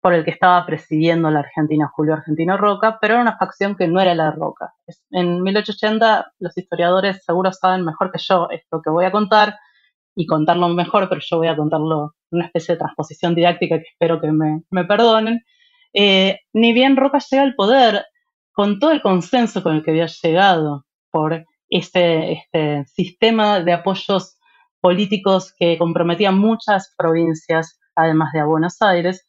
por el que estaba presidiendo la Argentina Julio Argentino Roca, pero era una facción que no era la de Roca. En 1880 los historiadores seguro saben mejor que yo esto que voy a contar, y contarlo mejor, pero yo voy a contarlo en una especie de transposición didáctica que espero que me, perdonen. Eh, ni bien Roca llega al poder con todo el consenso con el que había llegado por este, este sistema de apoyos políticos que comprometían muchas provincias, además de a Buenos Aires,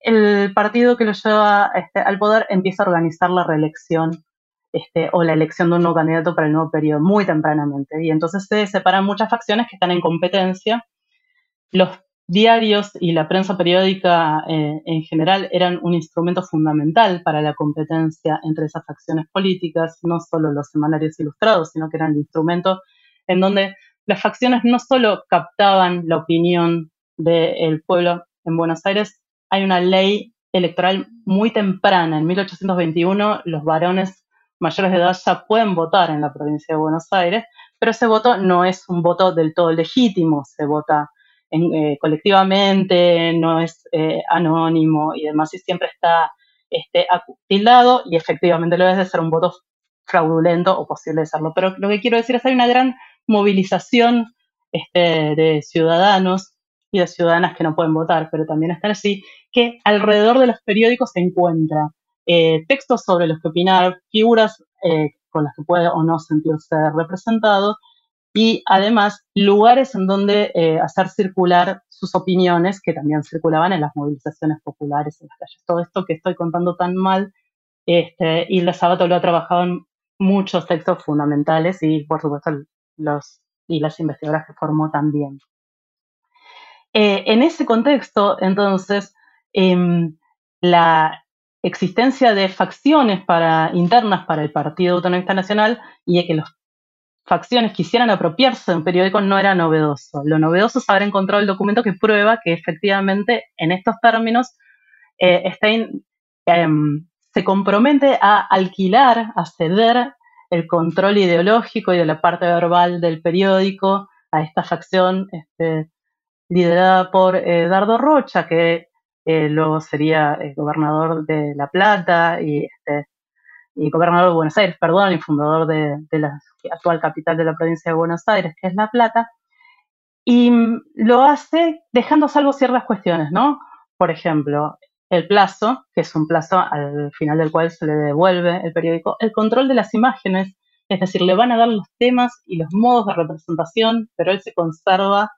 el partido que lo lleva este, al poder empieza a organizar la reelección este, o la elección de un nuevo candidato para el nuevo periodo muy tempranamente. Y entonces se separan muchas facciones que están en competencia. Los diarios y la prensa periódica eh, en general eran un instrumento fundamental para la competencia entre esas facciones políticas, no solo los semanarios ilustrados, sino que eran el instrumento en donde las facciones no solo captaban la opinión del pueblo en Buenos Aires, hay una ley electoral muy temprana, en 1821 los varones mayores de edad ya pueden votar en la provincia de Buenos Aires, pero ese voto no es un voto del todo legítimo, se vota eh, colectivamente, no es eh, anónimo y demás, y siempre está este, tildado y efectivamente lo es de ser un voto fraudulento o posible de serlo. Pero lo que quiero decir es que hay una gran movilización este, de ciudadanos y de ciudadanas que no pueden votar, pero también están así, que alrededor de los periódicos se encuentra eh, textos sobre los que opinar, figuras eh, con las que puede o no sentirse representado y además lugares en donde eh, hacer circular sus opiniones que también circulaban en las movilizaciones populares en las calles. Todo esto que estoy contando tan mal, este, Hilda Sabato lo ha trabajado en muchos textos fundamentales y por supuesto los y las investigadoras que formó también. En ese contexto, entonces, em, la, existencia de facciones internas para el Partido Autonomista Nacional y de que las facciones quisieran apropiarse de un periódico no era novedoso. Lo novedoso es haber encontrado el documento que prueba que efectivamente en estos términos eh, Stein em, se compromete a alquilar, a ceder el control ideológico y de la parte verbal del periódico a esta facción este, liderada por eh, Dardo Rocha, que eh, luego sería el gobernador de La Plata y, este, y gobernador de Buenos Aires, perdón, y fundador de, la actual capital de la provincia de Buenos Aires, que es La Plata, y lo hace dejando salvo ciertas cuestiones, ¿no? Por ejemplo, el plazo, que es un plazo al final del cual se le devuelve el periódico, el control de las imágenes, es decir, le van a dar los temas y los modos de representación, pero él se conserva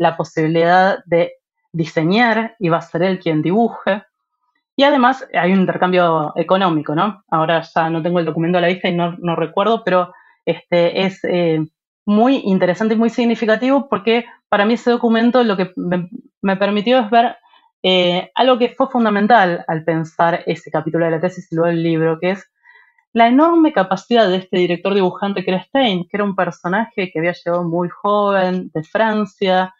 la posibilidad de diseñar y va a ser él quien dibuje. Y además hay un intercambio económico, ¿no? Ahora ya no tengo el documento a la vista y no, recuerdo, pero este, es eh, muy interesante y muy significativo porque para mí ese documento lo que me, permitió es ver eh, algo que fue fundamental al pensar ese capítulo de la tesis y luego el libro, que es la enorme capacidad de este director dibujante que que era un personaje que había llegado muy joven de Francia,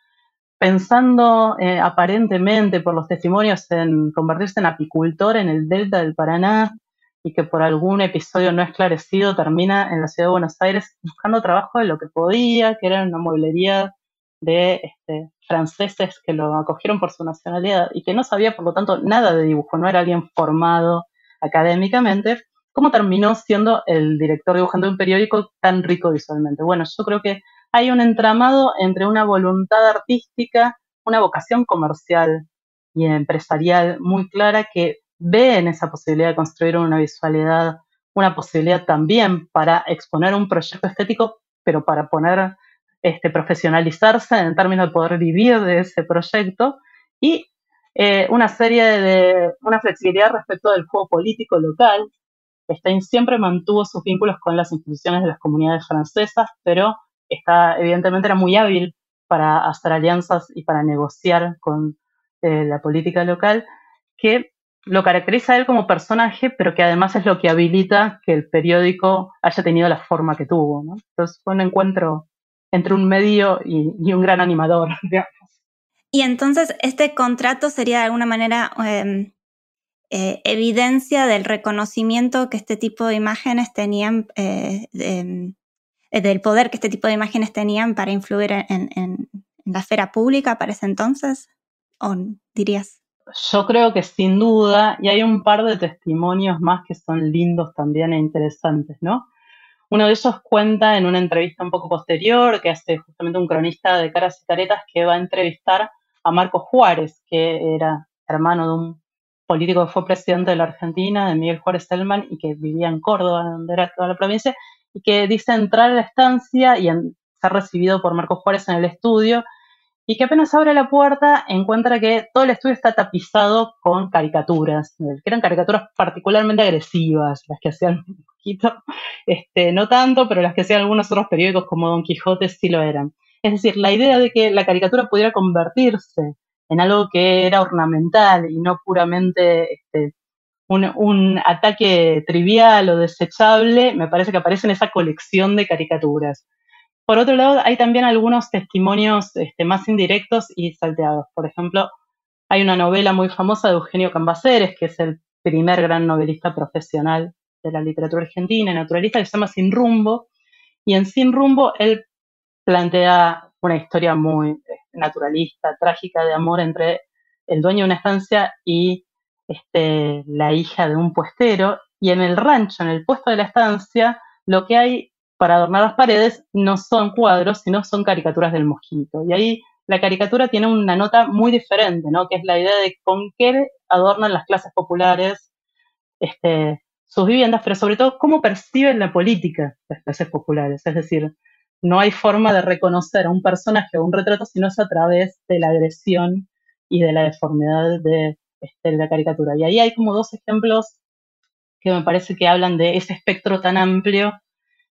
pensando eh, aparentemente por los testimonios en convertirse en apicultor en el delta del Paraná y que por algún episodio no esclarecido termina en la ciudad de Buenos Aires buscando trabajo de lo que podía, que era una mueblería de este, franceses que lo acogieron por su nacionalidad y que no sabía, por lo tanto, nada de dibujo, no era alguien formado académicamente, ¿cómo terminó siendo el director dibujante de un periódico tan rico visualmente? Bueno, yo creo que hay un entramado entre una voluntad artística, una vocación comercial y empresarial muy clara que ve en esa posibilidad de construir una visualidad, una posibilidad también para exponer un proyecto estético, pero para poner, este, profesionalizarse en términos de poder vivir de ese proyecto y eh, una serie de, una flexibilidad respecto del juego político local. Stein siempre mantuvo sus vínculos con las instituciones de las comunidades francesas, pero evidentemente era muy hábil para hacer alianzas y para negociar con eh, la política local, que lo caracteriza a él como personaje, pero que además es lo que habilita que el periódico haya tenido la forma que tuvo. Entonces fue un encuentro entre un medio y, un gran animador, Y entonces este contrato sería de alguna manera em, eh, evidencia del reconocimiento que este tipo de imágenes tenían eh, em, del poder que este tipo de imágenes tenían para influir en, la esfera pública para ese entonces? ¿O dirías? Yo creo que sin duda, y hay un par de testimonios más que son lindos también e interesantes, ¿no? Uno de ellos cuenta en una entrevista un poco posterior que hace justamente un cronista de caras y caretas que va a entrevistar a Marco Juárez, que era hermano de un político que fue presidente de la Argentina, de Miguel Juárez Selman, y que vivía en Córdoba, donde era toda la provincia, y que dice entrar a la estancia y ser recibido por Marco Juárez en el estudio, y que apenas abre la puerta encuentra que todo el estudio está tapizado con caricaturas, que eran caricaturas particularmente agresivas, las que hacían un poquito, este, no tanto, pero las que hacían algunos otros periódicos como Don Quijote sí lo eran. Es decir, la idea de que la caricatura pudiera convertirse en algo que era ornamental y no puramente este, un, ataque trivial o desechable, me parece que aparece en esa colección de caricaturas. Por otro lado, hay también algunos testimonios este, más indirectos y salteados. Por ejemplo, hay una novela muy famosa de Eugenio Cambaceres, que es el primer gran novelista profesional de la literatura argentina, naturalista, que se llama Sin Rumbo. Y en Sin Rumbo él plantea una historia muy eh, naturalista, trágica de amor entre el dueño de una estancia y este, la hija de un puestero. Y en el rancho, en el puesto de la estancia, lo que hay para adornar las paredes no son cuadros, sino son caricaturas del mosquito. Y ahí la caricatura tiene una nota muy diferente, ¿no? Que es la idea de con qué adornan las clases populares este, sus viviendas, pero sobre todo cómo perciben la política las clases populares. Es decir, no hay forma de reconocer a un personaje o un retrato si no es a través de la agresión y de la deformidad de, este, la caricatura. Y ahí hay como dos ejemplos que me parece que hablan de ese espectro tan amplio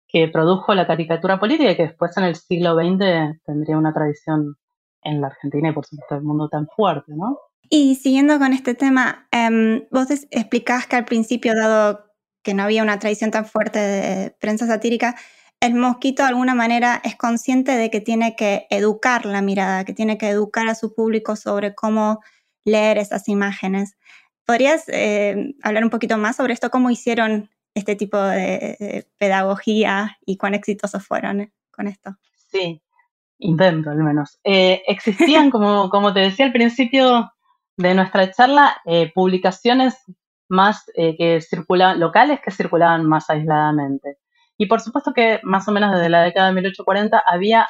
que produjo la caricatura política y que después en el siglo XX tendría una tradición en la Argentina y por supuesto el mundo tan fuerte, ¿no? Y siguiendo con este tema, em, vos explicás que al principio, dado que no había una tradición tan fuerte de prensa satírica, el mosquito de alguna manera es consciente de que tiene que educar la mirada, que tiene que educar a su público sobre cómo leer esas imágenes. ¿Podrías eh, hablar un poquito más sobre esto? ¿Cómo hicieron este tipo de, pedagogía y cuán exitosos fueron con esto? Sí, intento al menos. Eh, existían, como, como te decía al principio de nuestra charla, eh, publicaciones más que circulaban, locales que circulaban más aisladamente. Y por supuesto que más o menos desde la década de 1840 había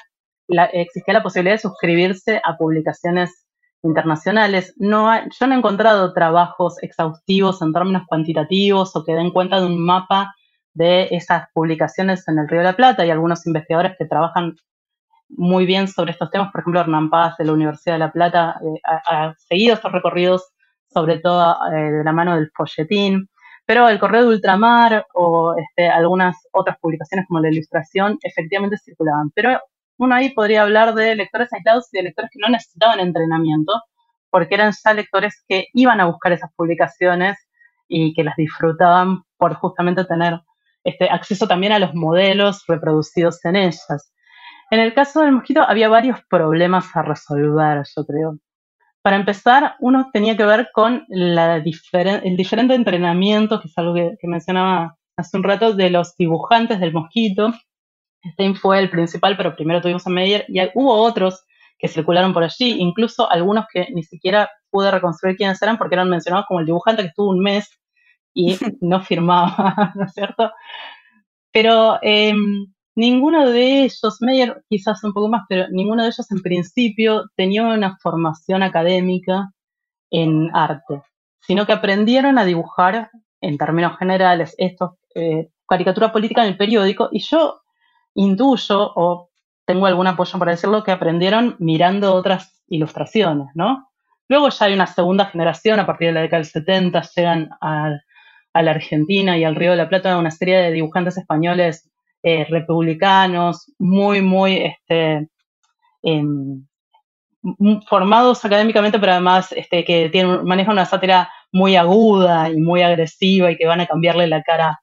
existía la posibilidad de suscribirse a publicaciones internacionales. No yo no he encontrado trabajos exhaustivos en términos cuantitativos o que den cuenta de un mapa de esas publicaciones en el Río de la Plata. y algunos investigadores que trabajan muy bien sobre estos temas. Por ejemplo, Hernán Paz de la Universidad de La Plata eh, ha, seguido estos recorridos, sobre todo eh, de la mano del folletín. Pero el correo de ultramar o este, algunas otras publicaciones como la ilustración efectivamente circulaban. Pero uno ahí podría hablar de lectores aislados y de lectores que no necesitaban entrenamiento, porque eran ya lectores que iban a buscar esas publicaciones y que las disfrutaban por justamente tener este, acceso también a los modelos reproducidos en ellas. En el caso del mosquito había varios problemas a resolver, yo creo. Para empezar, uno tenía que ver con la el diferente entrenamiento, que es algo que, mencionaba hace un rato, de los dibujantes del mosquito. Este fue el principal, pero primero tuvimos a Meyer y hubo otros que circularon por allí, incluso algunos que ni siquiera pude reconstruir quiénes eran porque eran mencionados como el dibujante que estuvo un mes y no firmaba, ¿no es cierto? Pero em, Ninguno de ellos, Meyer quizás un poco más, pero ninguno de ellos en principio tenía una formación académica en arte, sino que aprendieron a dibujar en términos generales esto, eh, caricatura política en el periódico, y yo intuyo, o tengo algún apoyo para decirlo, que aprendieron mirando otras ilustraciones, ¿no? Luego ya hay una segunda generación, a partir de la década del 70, llegan a, la Argentina y al Río de la Plata una serie de dibujantes españoles eh, republicanos, muy, muy este, em, formados académicamente, pero además este, que tienen, manejan una sátira muy aguda y muy agresiva y que van a cambiarle la cara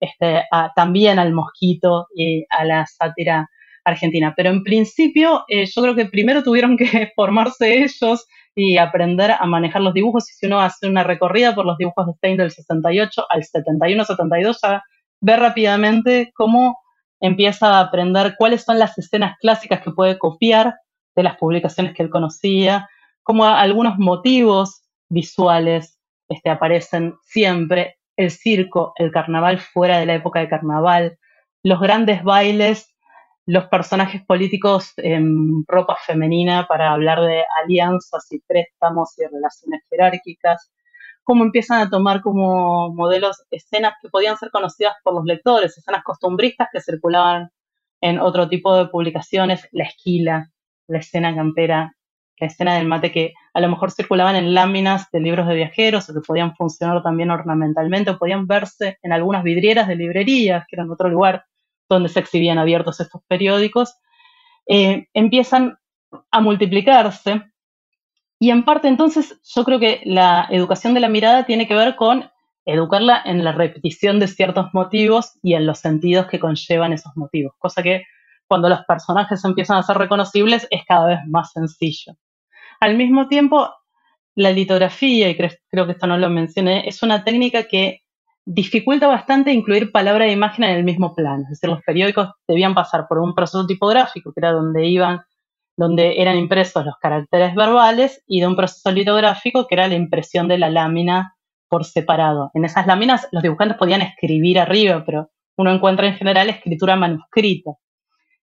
este, también al mosquito y a la sátira argentina. Pero en principio eh, yo creo que primero tuvieron que formarse ellos y aprender a manejar los dibujos. Y si uno hace una recorrida por los dibujos de Stein del 68 al 71-72, ya ve rápidamente cómo empieza a aprender cuáles son las escenas clásicas que puede copiar de las publicaciones que él conocía, cómo algunos motivos visuales este, aparecen siempre, el circo, el carnaval fuera de la época de carnaval, los grandes bailes, los personajes políticos en ropa femenina para hablar de alianzas y préstamos y relaciones jerárquicas, cómo empiezan a tomar como modelos escenas que podían ser conocidas por los lectores, escenas costumbristas que circulaban en otro tipo de publicaciones, la esquila, la escena campera, la escena del mate que a lo mejor circulaban en láminas de libros de viajeros o que podían funcionar también ornamentalmente o podían verse en algunas vidrieras de librerías, que eran otro lugar donde se exhibían abiertos estos periódicos, eh, empiezan a multiplicarse. Y en parte entonces yo creo que la educación de la mirada tiene que ver con educarla en la repetición de ciertos motivos y en los sentidos que conllevan esos motivos, cosa que cuando los personajes empiezan a ser reconocibles es cada vez más sencillo. Al mismo tiempo, la litografía, y creo que esto no lo mencioné, es una técnica que dificulta bastante incluir palabra e imagen en el mismo plano. Es decir, los periódicos debían pasar por un proceso tipográfico, que era donde iban, donde eran impresos los caracteres verbales, y de un proceso litográfico, que era la impresión de la lámina por separado. En esas láminas los dibujantes podían escribir arriba, pero uno encuentra en general escritura manuscrita.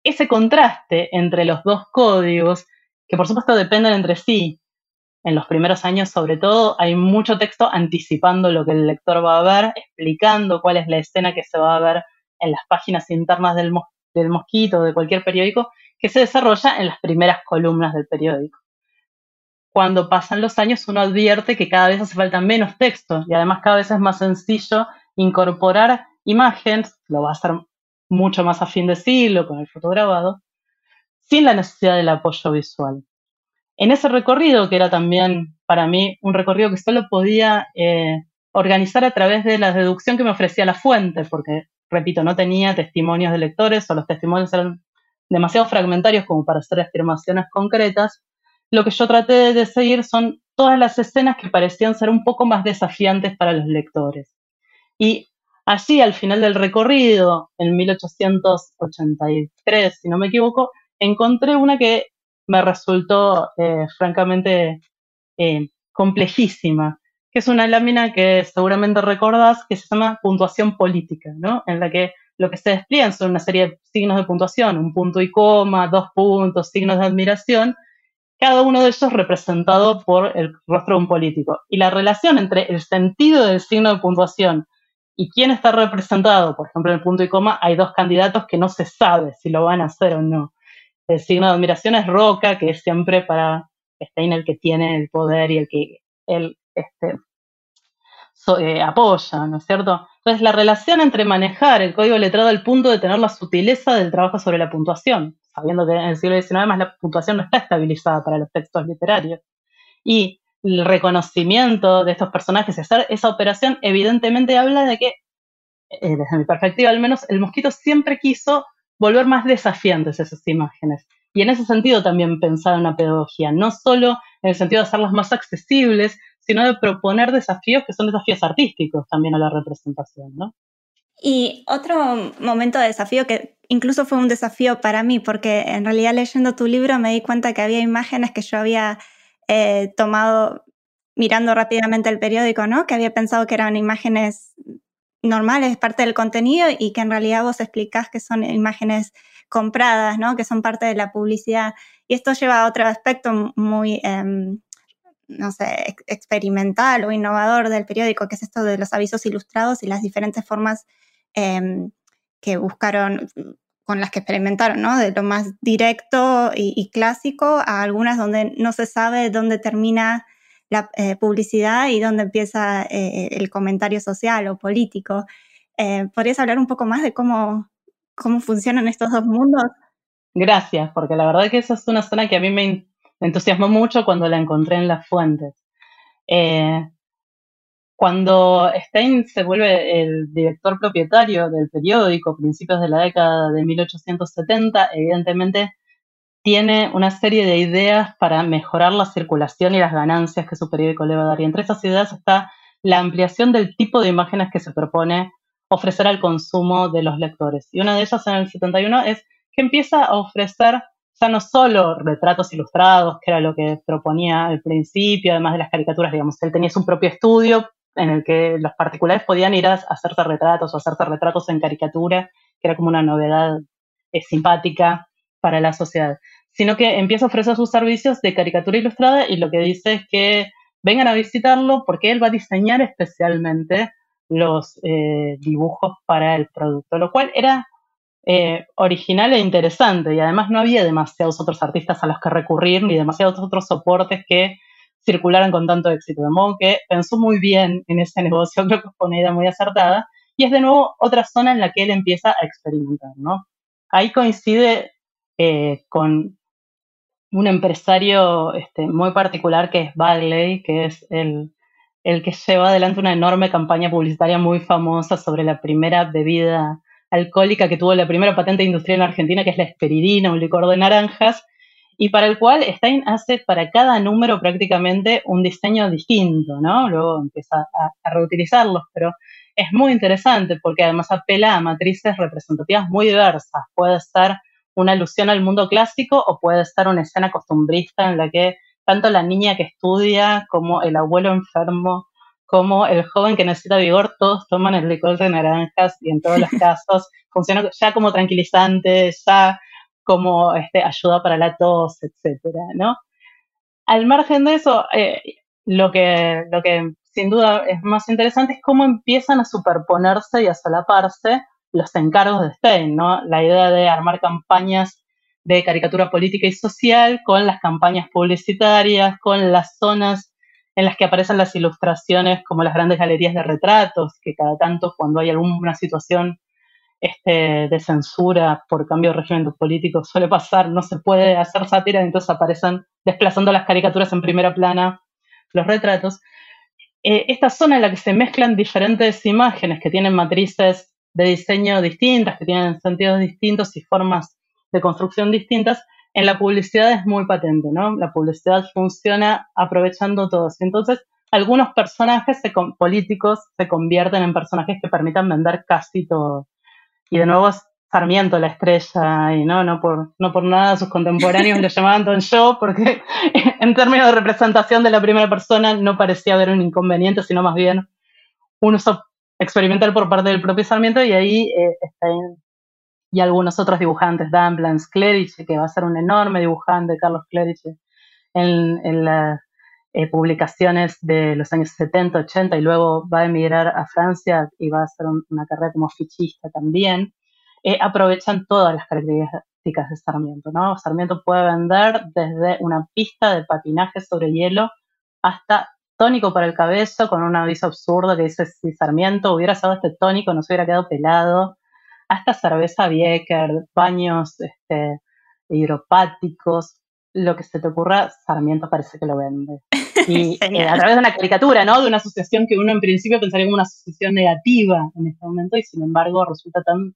Ese contraste entre los dos códigos que por supuesto dependen entre sí. En los primeros años, sobre todo, hay mucho texto anticipando lo que el lector va a ver, explicando cuál es la escena que se va a ver en las páginas internas del, del mosquito de cualquier periódico, que se desarrolla en las primeras columnas del periódico. Cuando pasan los años, uno advierte que cada vez hace falta menos texto y además cada vez es más sencillo incorporar imágenes, lo va a hacer mucho más a fin de siglo con el fotograbado, sin la necesidad del apoyo visual. En ese recorrido, que era también para mí un recorrido que solo podía eh, organizar a través de la deducción que me ofrecía la fuente, porque, repito, no tenía testimonios de lectores o los testimonios eran demasiado fragmentarios como para hacer afirmaciones concretas, lo que yo traté de seguir son todas las escenas que parecían ser un poco más desafiantes para los lectores. Y así, al final del recorrido, en 1883, si no me equivoco, encontré una que me resultó eh, francamente eh, complejísima, que es una lámina que seguramente recordás que se llama puntuación política, ¿no? En la que lo que se despliegan son una serie de signos de puntuación, un punto y coma, dos puntos, signos de admiración, cada uno de ellos representado por el rostro de un político. Y la relación entre el sentido del signo de puntuación y quién está representado, por ejemplo, en el punto y coma, hay dos candidatos que no se sabe si lo van a hacer o no el signo de admiración es Roca, que es siempre para Stein el que tiene el poder y el que él este, eh, apoya, ¿no es cierto? Entonces, la relación entre manejar el código letrado al punto de tener la sutileza del trabajo sobre la puntuación, sabiendo que en el siglo XIX más la puntuación no está estabilizada para los textos literarios, y el reconocimiento de estos personajes y hacer esa operación, evidentemente habla de que, eh, desde mi perspectiva al menos, el mosquito siempre quiso volver más desafiantes esas imágenes. Y en ese sentido también pensar en una pedagogía, no solo en el sentido de hacerlas más accesibles, sino de proponer desafíos que son desafíos artísticos también a la representación, ¿no? Y otro momento de desafío que incluso fue un desafío para mí, porque en realidad leyendo tu libro me di cuenta que había imágenes que yo había eh, tomado mirando rápidamente el periódico, ¿no? Que había pensado que eran imágenes normales, es parte del contenido y que en realidad vos explicás que son imágenes compradas, ¿no? Que son parte de la publicidad. Y esto lleva a otro aspecto muy, em, no sé, experimental o innovador del periódico, que es esto de los avisos ilustrados y las diferentes formas em, que buscaron, con las que experimentaron, ¿no? De lo más directo y clásico a algunas donde no se sabe dónde termina la eh, publicidad y dónde empieza eh, el comentario social o político. Eh, ¿Podrías hablar un poco más de cómo, cómo funcionan estos dos mundos? Gracias, porque la verdad que esa es una zona que a mí me entusiasmó mucho cuando la encontré en las fuentes. cuando Stein se vuelve el director propietario del periódico principios de la década de 1870, evidentemente tiene una serie de ideas para mejorar la circulación y las ganancias que su periódico le va a dar. Y entre esas ideas está la ampliación del tipo de imágenes que se propone ofrecer al consumo de los lectores. Y una de ellas en el 71 es que empieza a ofrecer ya no solo retratos ilustrados, que era lo que proponía al principio, además de las caricaturas, digamos, él tenía su propio estudio en el que los particulares podían ir a hacerse retratos o hacerse retratos en caricatura que era como una novedad eh, simpática para la sociedad, sino que empieza a ofrecer sus servicios de caricatura ilustrada y lo que dice es que vengan a visitarlo porque él va a diseñar especialmente los eh, dibujos para el producto, lo cual era eh, original e interesante y además no había demasiados otros artistas a los que recurrir ni demasiados otros soportes que circularan con tanto éxito. De modo que pensó muy bien en ese negocio, creo que fue una idea muy acertada y es de nuevo otra zona en la que él empieza a experimentar, ¿no? Ahí coincide eh, con un empresario este, muy particular que es Bagley, que es el, el que lleva adelante una enorme campaña publicitaria muy famosa sobre la primera bebida alcohólica que tuvo la primera patente industrial en Argentina, que es la esperidina, un licor de naranjas, y para el cual Stein hace para cada número prácticamente un diseño distinto, ¿no? Luego empieza a, reutilizarlos, pero es muy interesante porque además apela a matrices representativas muy diversas. Puede ser una alusión al mundo clásico o puede ser una escena costumbrista en la que tanto la niña que estudia como el abuelo enfermo como el joven que necesita vigor, todos toman el licor de naranjas y en todos los casos funciona ya como tranquilizante, ya como este, ayuda para la tos, etcétera, ¿no? Al margen de eso, eh, lo, que, lo que sin duda es más interesante es cómo empiezan a superponerse y a solaparse los encargos de Stein, ¿no? La idea de armar campañas de caricatura política y social con las campañas publicitarias, con las zonas en las que aparecen las ilustraciones como las grandes galerías de retratos, que cada tanto cuando hay alguna situación este, de censura por cambio de régimen político suele pasar, no se puede hacer sátira, entonces aparecen desplazando las caricaturas en primera plana los retratos. Eh, esta zona en la que se mezclan diferentes imágenes que tienen matrices de diseño distintas, que tienen sentidos distintos y formas de construcción distintas, en la publicidad es muy patente, ¿no? La publicidad funciona aprovechando todo Entonces, algunos personajes políticos se convierten en personajes que permitan vender casi todo. Y de nuevo Sarmiento la estrella, y no, no por, no por nada sus contemporáneos lo llamaban Don Show, porque en términos de representación de la primera persona no parecía haber un inconveniente, sino más bien un uso experimental por parte del propio Sarmiento, y ahí eh, está y algunos otros dibujantes, Dan Blans Clerici, que va a ser un enorme dibujante, Carlos Clerici, en, las eh, publicaciones de los años 70, 80, y luego va a emigrar a Francia y va a hacer una carrera como fichista también, eh, aprovechan todas las características de Sarmiento. ¿no? Sarmiento puede vender desde una pista de patinaje sobre hielo hasta tónico para el cabello con un aviso absurdo que dice si Sarmiento hubiera usado este tónico no se hubiera quedado pelado hasta cerveza Bieker, baños este, hidropáticos, lo que se te ocurra, Sarmiento parece que lo vende. Y eh, a través de una caricatura, ¿no? De una asociación que uno en principio pensaría como una asociación negativa en este momento y sin embargo resulta tan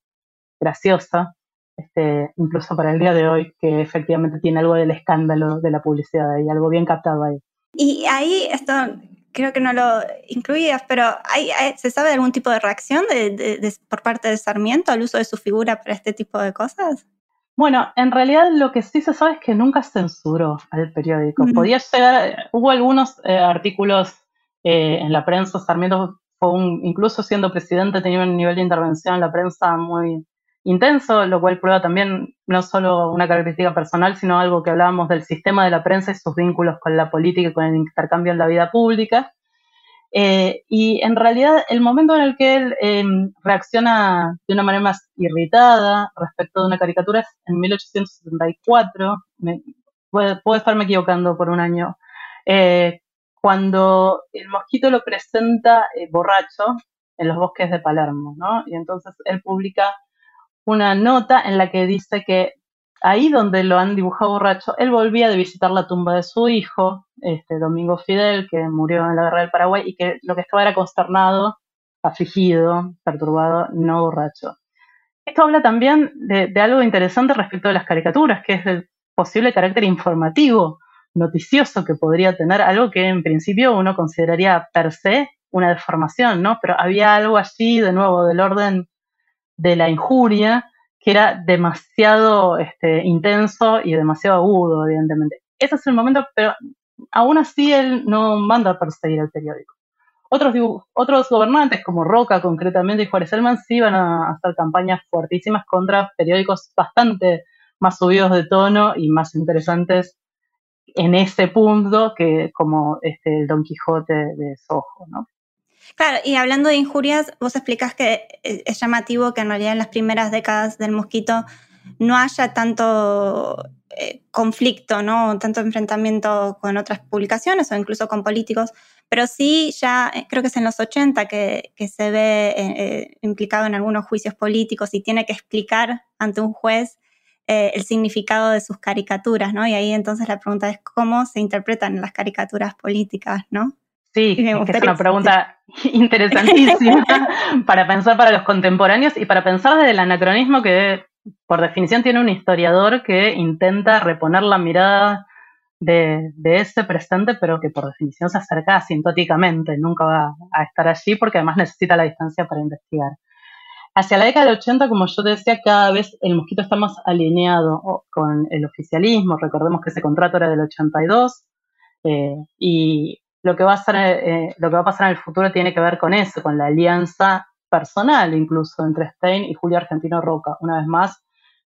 graciosa, este, incluso para el día de hoy, que efectivamente tiene algo del escándalo de la publicidad y algo bien captado ahí. Y ahí esto creo que no lo incluías, pero ¿hay, se sabe de algún tipo de reacción de, por parte de Sarmiento al uso de su figura para este tipo de cosas? Bueno, en realidad lo que sí se sabe es que nunca censuró al periódico. Podía llegar, hubo algunos eh, artículos eh, en la prensa, Sarmiento fue un, incluso siendo presidente tenía un nivel de intervención en la prensa muy intenso, lo cual prueba también no solo una característica personal, sino algo que hablábamos del sistema de la prensa y sus vínculos con la política y con el intercambio en la vida pública. Eh, y en realidad el momento en el que él em, reacciona de una manera más irritada respecto de una caricatura es en 1874, me, puedo, estarme equivocando por un año, eh, cuando el mosquito lo presenta eh, borracho en los bosques de Palermo, ¿no? Y entonces él publica una nota en la que dice que ahí donde lo han dibujado borracho, él volvía de visitar la tumba de su hijo, este Domingo Fidel, que murió en la guerra del Paraguay y que lo que estaba era consternado, afligido, perturbado, no borracho. Esto habla también de, algo interesante respecto de las caricaturas, que es el posible carácter informativo, noticioso que podría tener, algo que en principio uno consideraría per se una deformación, ¿no? Pero había algo allí, de nuevo, del orden de la injuria que era demasiado este, intenso y demasiado agudo, evidentemente. Ese es el momento, pero aún así él no manda a perseguir el periódico. otros, otros gobernantes, como Roca concretamente y Juárez Elman, sí iban a hacer campañas fuertísimas contra periódicos bastante más subidos de tono y más interesantes en ese punto que como este, el Don Quijote de Soho, ¿no? Claro, y hablando de injurias, vos explicás que es llamativo que en realidad en las primeras décadas del mosquito no haya tanto eh, conflicto, ¿no? Tanto enfrentamiento con otras publicaciones o incluso con políticos, pero sí ya eh, creo que es en los 80 que, se ve eh, implicado en algunos juicios políticos y tiene que explicar ante un juez el significado de sus caricaturas, ¿no? Y ahí entonces la pregunta es cómo se interpretan las caricaturas políticas, ¿no? Sí, es una pregunta interesantísima para pensar para los contemporáneos y para pensar desde el anacronismo que por definición tiene un historiador que intenta reponer la mirada de, ese presente, pero que por definición se acerca asintóticamente, nunca va a estar allí porque además necesita la distancia para investigar. Hacia la década del 80, como yo te decía, cada vez el mosquito está más alineado con el oficialismo. Recordemos que ese contrato era del 82 eh, y lo que, va a eh, lo que va a pasar en el futuro tiene que ver con eso, con la alianza personal incluso entre Stein y Julio Argentino Roca. Una vez más,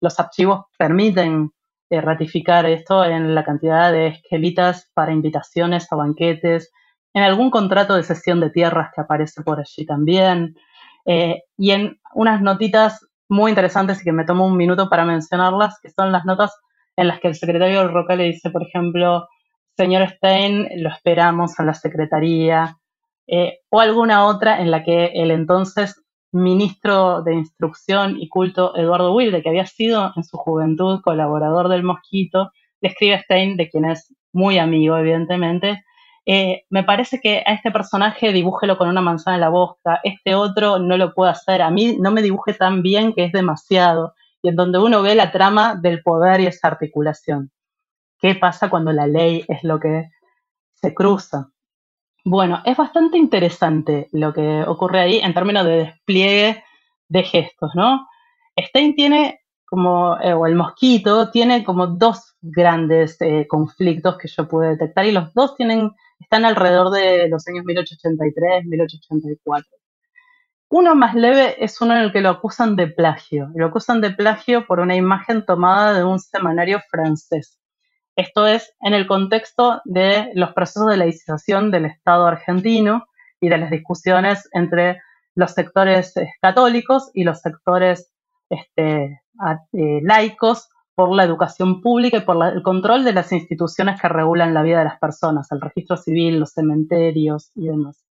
los archivos permiten eh, ratificar esto en la cantidad de esquelitas para invitaciones a banquetes, en algún contrato de cesión de tierras que aparece por allí también, eh, y en unas notitas muy interesantes y que me tomo un minuto para mencionarlas, que son las notas en las que el secretario Roca le dice, por ejemplo, señor Stein, lo esperamos a la secretaría, eh, o alguna otra en la que el entonces ministro de Instrucción y Culto Eduardo Wilde, que había sido en su juventud colaborador del Mosquito, le escribe a Stein, de quien es muy amigo, evidentemente, eh, me parece que a este personaje dibújelo con una manzana en la boca, este otro no lo puedo hacer, a mí no me dibuje tan bien que es demasiado, y en donde uno ve la trama del poder y esa articulación. ¿Qué pasa cuando la ley es lo que se cruza? Bueno, es bastante interesante lo que ocurre ahí en términos de despliegue de gestos, ¿no? Stein tiene como, eh, o el mosquito, tiene como dos grandes eh, conflictos que yo pude detectar y los dos tienen, están alrededor de los años 1883, 1884. Uno más leve es uno en el que lo acusan de plagio. Lo acusan de plagio por una imagen tomada de un semanario francés. Esto es en el contexto de los procesos de laicización del Estado argentino y de las discusiones entre los sectores eh, católicos y los sectores este, eh, laicos por la educación pública y por el control de las instituciones que regulan la vida de las personas, el registro civil, los cementerios y demás.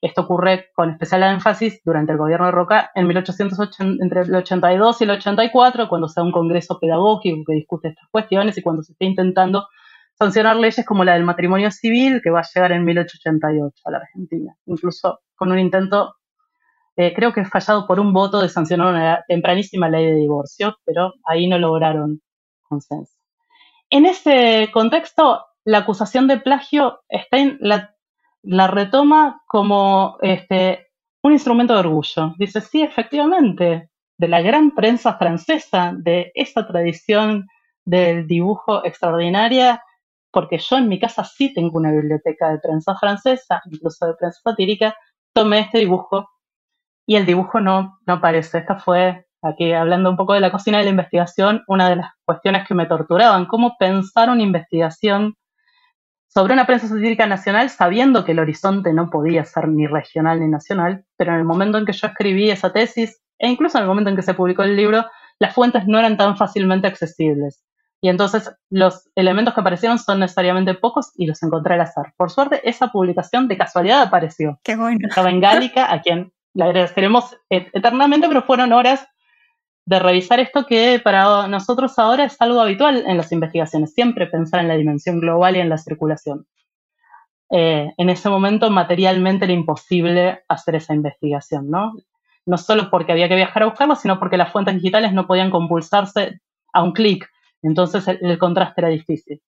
Esto ocurre con especial énfasis durante el gobierno de Roca en 1880, entre el 82 y el 84, cuando se da un congreso pedagógico que discute estas cuestiones y cuando se está intentando sancionar leyes como la del matrimonio civil, que va a llegar en 1888 a la Argentina, incluso con un intento, eh, creo que fallado por un voto de sancionar una tempranísima ley de divorcio, pero ahí no lograron consenso. En ese contexto, la acusación de plagio está en la la retoma como este, un instrumento de orgullo. Dice, sí, efectivamente, de la gran prensa francesa, de esa tradición del dibujo extraordinaria, porque yo en mi casa sí tengo una biblioteca de prensa francesa, incluso de prensa satírica, tomé este dibujo y el dibujo no, no aparece. Esta fue, aquí hablando un poco de la cocina de la investigación, una de las cuestiones que me torturaban, cómo pensar una investigación sobre una prensa satírica nacional sabiendo que el horizonte no podía ser ni regional ni nacional, pero en el momento en que yo escribí esa tesis, e incluso en el momento en que se publicó el libro, las fuentes no eran tan fácilmente accesibles. Y entonces los elementos que aparecieron son necesariamente pocos y los encontré al azar. Por suerte, esa publicación de casualidad apareció. Qué bueno. Estaba en Gálica, a quien le agradeceremos eternamente, pero fueron horas de revisar esto que para nosotros ahora es algo habitual en las investigaciones, siempre pensar en la dimensión global y en la circulación. Eh, en ese momento materialmente era imposible hacer esa investigación, ¿no? No solo porque había que viajar a buscarlo, sino porque las fuentes digitales no podían compulsarse a un clic, entonces el, contraste era difícil.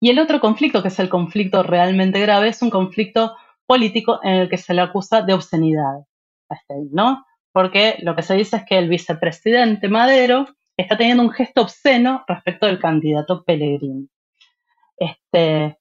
Y el otro conflicto, que es el conflicto realmente grave, es un conflicto político en el que se le acusa de obscenidad ¿no? Porque lo que se dice es que el vicepresidente Madero está teniendo un gesto obsceno respecto del candidato Pellegrini. Este,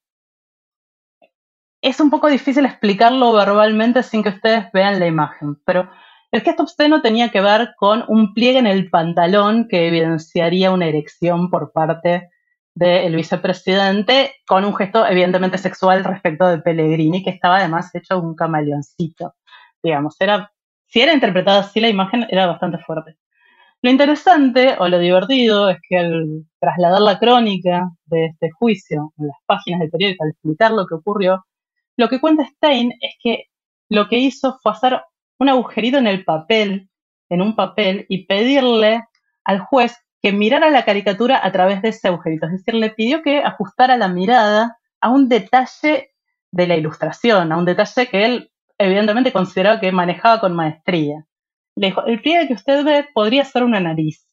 es un poco difícil explicarlo verbalmente sin que ustedes vean la imagen, pero el gesto obsceno tenía que ver con un pliegue en el pantalón que evidenciaría una erección por parte del vicepresidente, con un gesto evidentemente sexual respecto de Pellegrini, que estaba además hecho un camaleoncito. Digamos, era, si era interpretada así la imagen, era bastante fuerte. Lo interesante o lo divertido es que al trasladar la crónica de este juicio en las páginas del periódico, al explicar lo que ocurrió, lo que cuenta Stein es que lo que hizo fue hacer un agujerito en el papel, en un papel, y pedirle al juez que mirara la caricatura a través de ese agujerito. Es decir, le pidió que ajustara la mirada a un detalle de la ilustración, a un detalle que él evidentemente consideraba que manejaba con maestría. Le dijo, el pie que usted ve podría ser una nariz.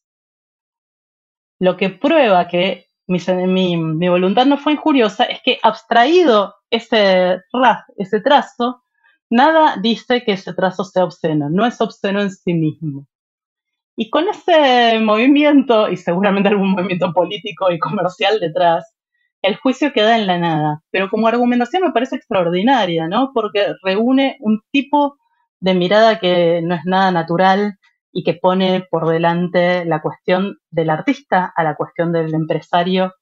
Lo que prueba que mi, mi voluntad no fue injuriosa es que abstraído ese, ese trazo, Nada dice que ese trazo sea obsceno, no es obsceno en sí mismo. Y con ese movimiento, y seguramente algún movimiento político y comercial detrás, el juicio queda en la nada. Pero como argumentación me parece extraordinaria, ¿no? Porque reúne un tipo de mirada que no es nada natural y que pone por delante la cuestión del artista a la cuestión del empresario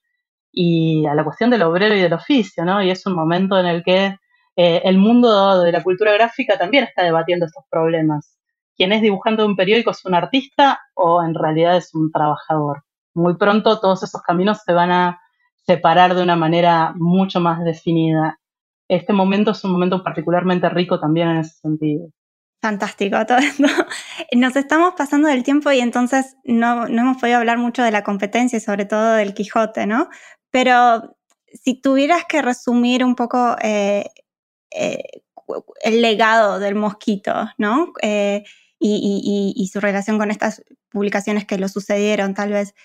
y a la cuestión del obrero y del oficio, ¿no? Y es un momento en el que eh, el mundo de la cultura gráfica también está debatiendo estos problemas. ¿Quién es dibujando un periódico es un artista o en realidad es un trabajador? Muy pronto todos esos caminos se van a separar de una manera mucho más definida. Este momento es un momento particularmente rico también en ese sentido. Fantástico todo esto. Nos estamos pasando del tiempo y entonces no, no hemos podido hablar mucho de la competencia y sobre todo del Quijote, ¿no? Pero si tuvieras que resumir un poco eh, eh, el legado del mosquito, ¿no? Eh, y, su relación con estas publicaciones que lo sucedieron, tal vez.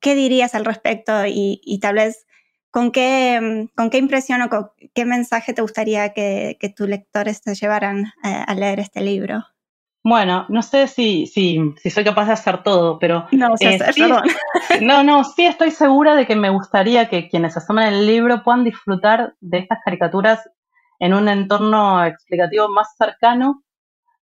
¿Qué dirías al respecto y, tal vez con qué, con qué impresión o qué mensaje te gustaría que, tus lectores te llevaran eh, a leer este libro? Bueno, no sé si, si, si, soy capaz de hacer todo, pero... No, sí, no, no, sí estoy segura de que me gustaría que quienes asomen el libro puedan disfrutar de estas caricaturas en un entorno explicativo más cercano,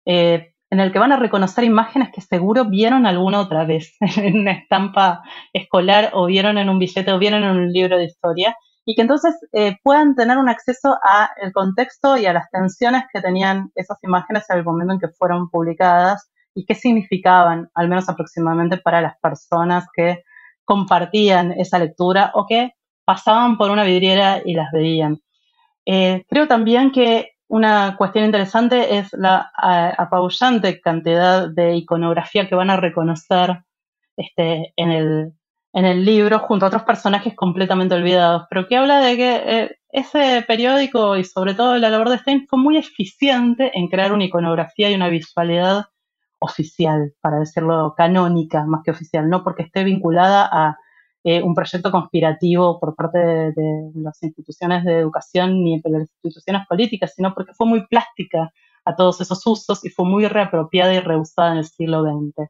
eh, en el que van a reconocer imágenes que seguro vieron alguna otra vez en una estampa escolar o vieron en un billete o vieron en un libro de historia y que entonces eh, puedan tener un acceso al contexto y a las tensiones que tenían esas imágenes en el momento en que fueron publicadas y qué significaban, al menos aproximadamente para las personas que compartían esa lectura o que pasaban por una vidriera y las veían. Eh, creo también que una cuestión interesante es la apabullante cantidad de iconografía que van a reconocer este, en, el, en el libro junto a otros personajes completamente olvidados, pero que habla de que eh, ese periódico y sobre todo la labor de Stein fue muy eficiente en crear una iconografía y una visualidad oficial, para decirlo canónica más que oficial, no porque esté vinculada a eh, un proyecto conspirativo por parte de, las instituciones de educación ni de las instituciones políticas, sino porque fue muy plástica a todos esos usos y fue muy reapropiada y reusada en el siglo XX.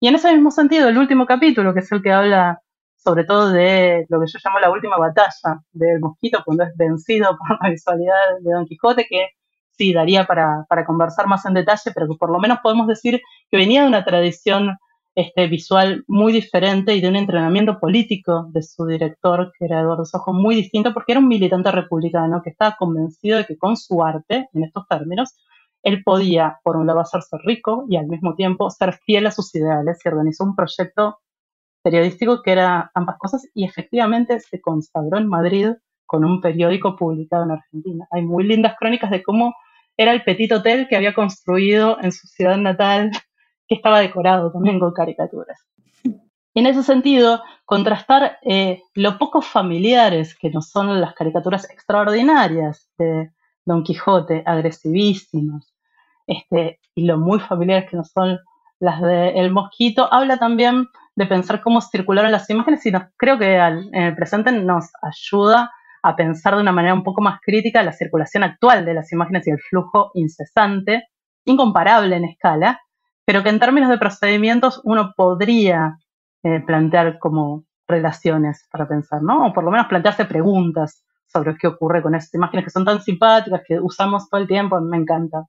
Y en ese mismo sentido, el último capítulo, que es el que habla sobre todo de lo que yo llamo la última batalla del mosquito, cuando es vencido por la visualidad de Don Quijote, que sí daría para, para conversar más en detalle, pero que por lo menos podemos decir que venía de una tradición este, visual muy diferente y de un entrenamiento político de su director, que era Eduardo Sojo, muy distinto, porque era un militante republicano que estaba convencido de que con su arte, en estos términos, él podía, por un lado, hacerse rico y al mismo tiempo ser fiel a sus ideales y organizó un proyecto periodístico que era ambas cosas y efectivamente se consagró en Madrid con un periódico publicado en Argentina. Hay muy lindas crónicas de cómo era el petit hotel que había construido en su ciudad natal que estaba decorado también con caricaturas. En ese sentido, contrastar eh, lo poco familiares que nos son las caricaturas extraordinarias de Don Quijote, agresivísimos, este, y lo muy familiares que nos son las de El Mosquito, habla también de pensar cómo circularon las imágenes y nos, creo que en el presente nos ayuda a pensar de una manera un poco más crítica la circulación actual de las imágenes y el flujo incesante, incomparable en escala, pero que en términos de procedimientos uno podría eh, plantear como relaciones para pensar, ¿no? O por lo menos plantearse preguntas sobre qué ocurre con esas imágenes que son tan simpáticas, que usamos todo el tiempo. Me encanta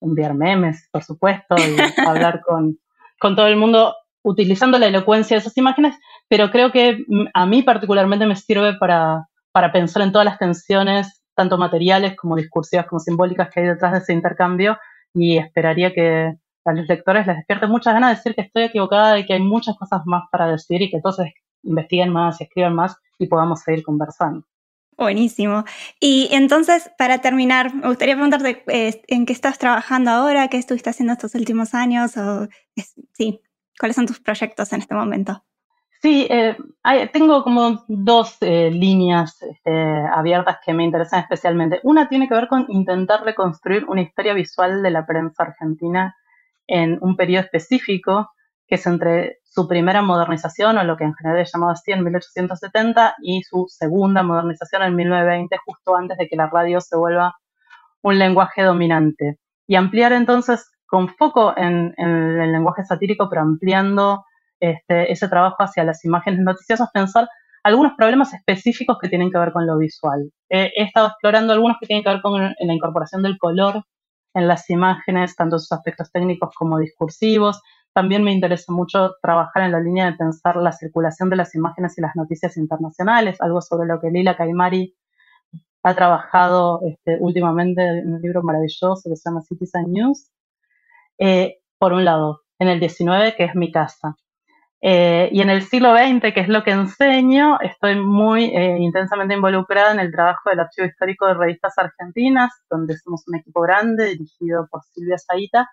enviar memes, por supuesto, y hablar con, con todo el mundo utilizando la elocuencia de esas imágenes, pero creo que a mí particularmente me sirve para, para pensar en todas las tensiones, tanto materiales como discursivas como simbólicas que hay detrás de ese intercambio y esperaría que a los lectores les despierte muchas ganas de decir que estoy equivocada y que hay muchas cosas más para decir y que entonces investiguen más y escriban más y podamos seguir conversando. Buenísimo. Y entonces, para terminar, me gustaría preguntarte eh, en qué estás trabajando ahora, qué estuviste haciendo estos últimos años, o sí, cuáles son tus proyectos en este momento. Sí, eh, tengo como dos eh, líneas este, abiertas que me interesan especialmente. Una tiene que ver con intentar reconstruir una historia visual de la prensa argentina en un periodo específico, que es entre su primera modernización, o lo que en general es llamado así, en 1870, y su segunda modernización en 1920, justo antes de que la radio se vuelva un lenguaje dominante. Y ampliar entonces, con foco en, el lenguaje satírico, pero ampliando este, ese trabajo hacia las imágenes noticiosas, pensar algunos problemas específicos que tienen que ver con lo visual. he estado explorando algunos que tienen que ver con la incorporación del color en las imágenes, tanto sus aspectos técnicos como discursivos. También me interesa mucho trabajar en la línea de pensar la circulación de las imágenes y las noticias internacionales, algo sobre lo que Lila Caimari ha trabajado este, últimamente en un libro maravilloso que se llama Citizen News. Eh, por un lado, en el 19, que es mi casa. Eh, y en el siglo XX, que es lo que enseño, estoy muy eh, intensamente involucrada en el trabajo del Archivo Histórico de Revistas Argentinas, donde somos un equipo grande dirigido por Silvia Saita,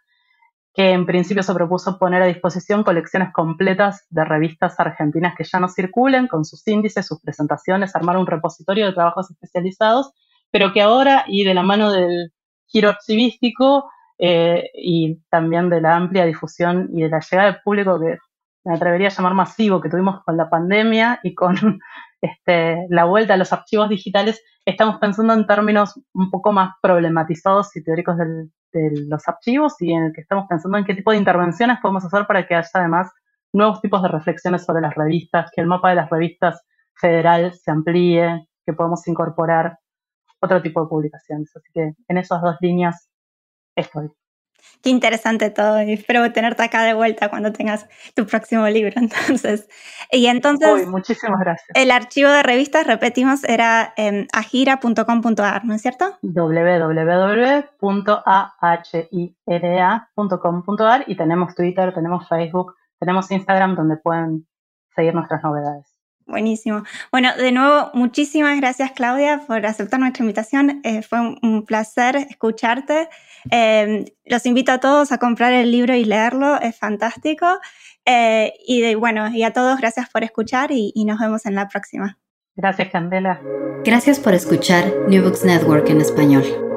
que en principio se propuso poner a disposición colecciones completas de revistas argentinas que ya no circulen, con sus índices, sus presentaciones, armar un repositorio de trabajos especializados, pero que ahora, y de la mano del giro archivístico, eh, y también de la amplia difusión y de la llegada del público que me atrevería a llamar masivo que tuvimos con la pandemia y con este, la vuelta a los archivos digitales, estamos pensando en términos un poco más problematizados y teóricos de los archivos y en el que estamos pensando en qué tipo de intervenciones podemos hacer para que haya además nuevos tipos de reflexiones sobre las revistas, que el mapa de las revistas federal se amplíe, que podamos incorporar otro tipo de publicaciones. Así que en esas dos líneas estoy. Qué interesante todo y espero tenerte acá de vuelta cuando tengas tu próximo libro. Entonces, y entonces, muchísimas gracias. El archivo de revistas, repetimos, era eh, agira.com.ar, ¿no es cierto? www.ahira.com.ar y tenemos Twitter, tenemos Facebook, tenemos Instagram donde pueden seguir nuestras novedades. Buenísimo. Bueno, de nuevo, muchísimas gracias Claudia por aceptar nuestra invitación. Eh, fue un, placer escucharte. Eh, los invito a todos a comprar el libro y leerlo, es fantástico. Eh, y bueno, y a todos gracias por escuchar y, y nos vemos en la próxima. Gracias, Candela. Gracias por escuchar New Books Network en español.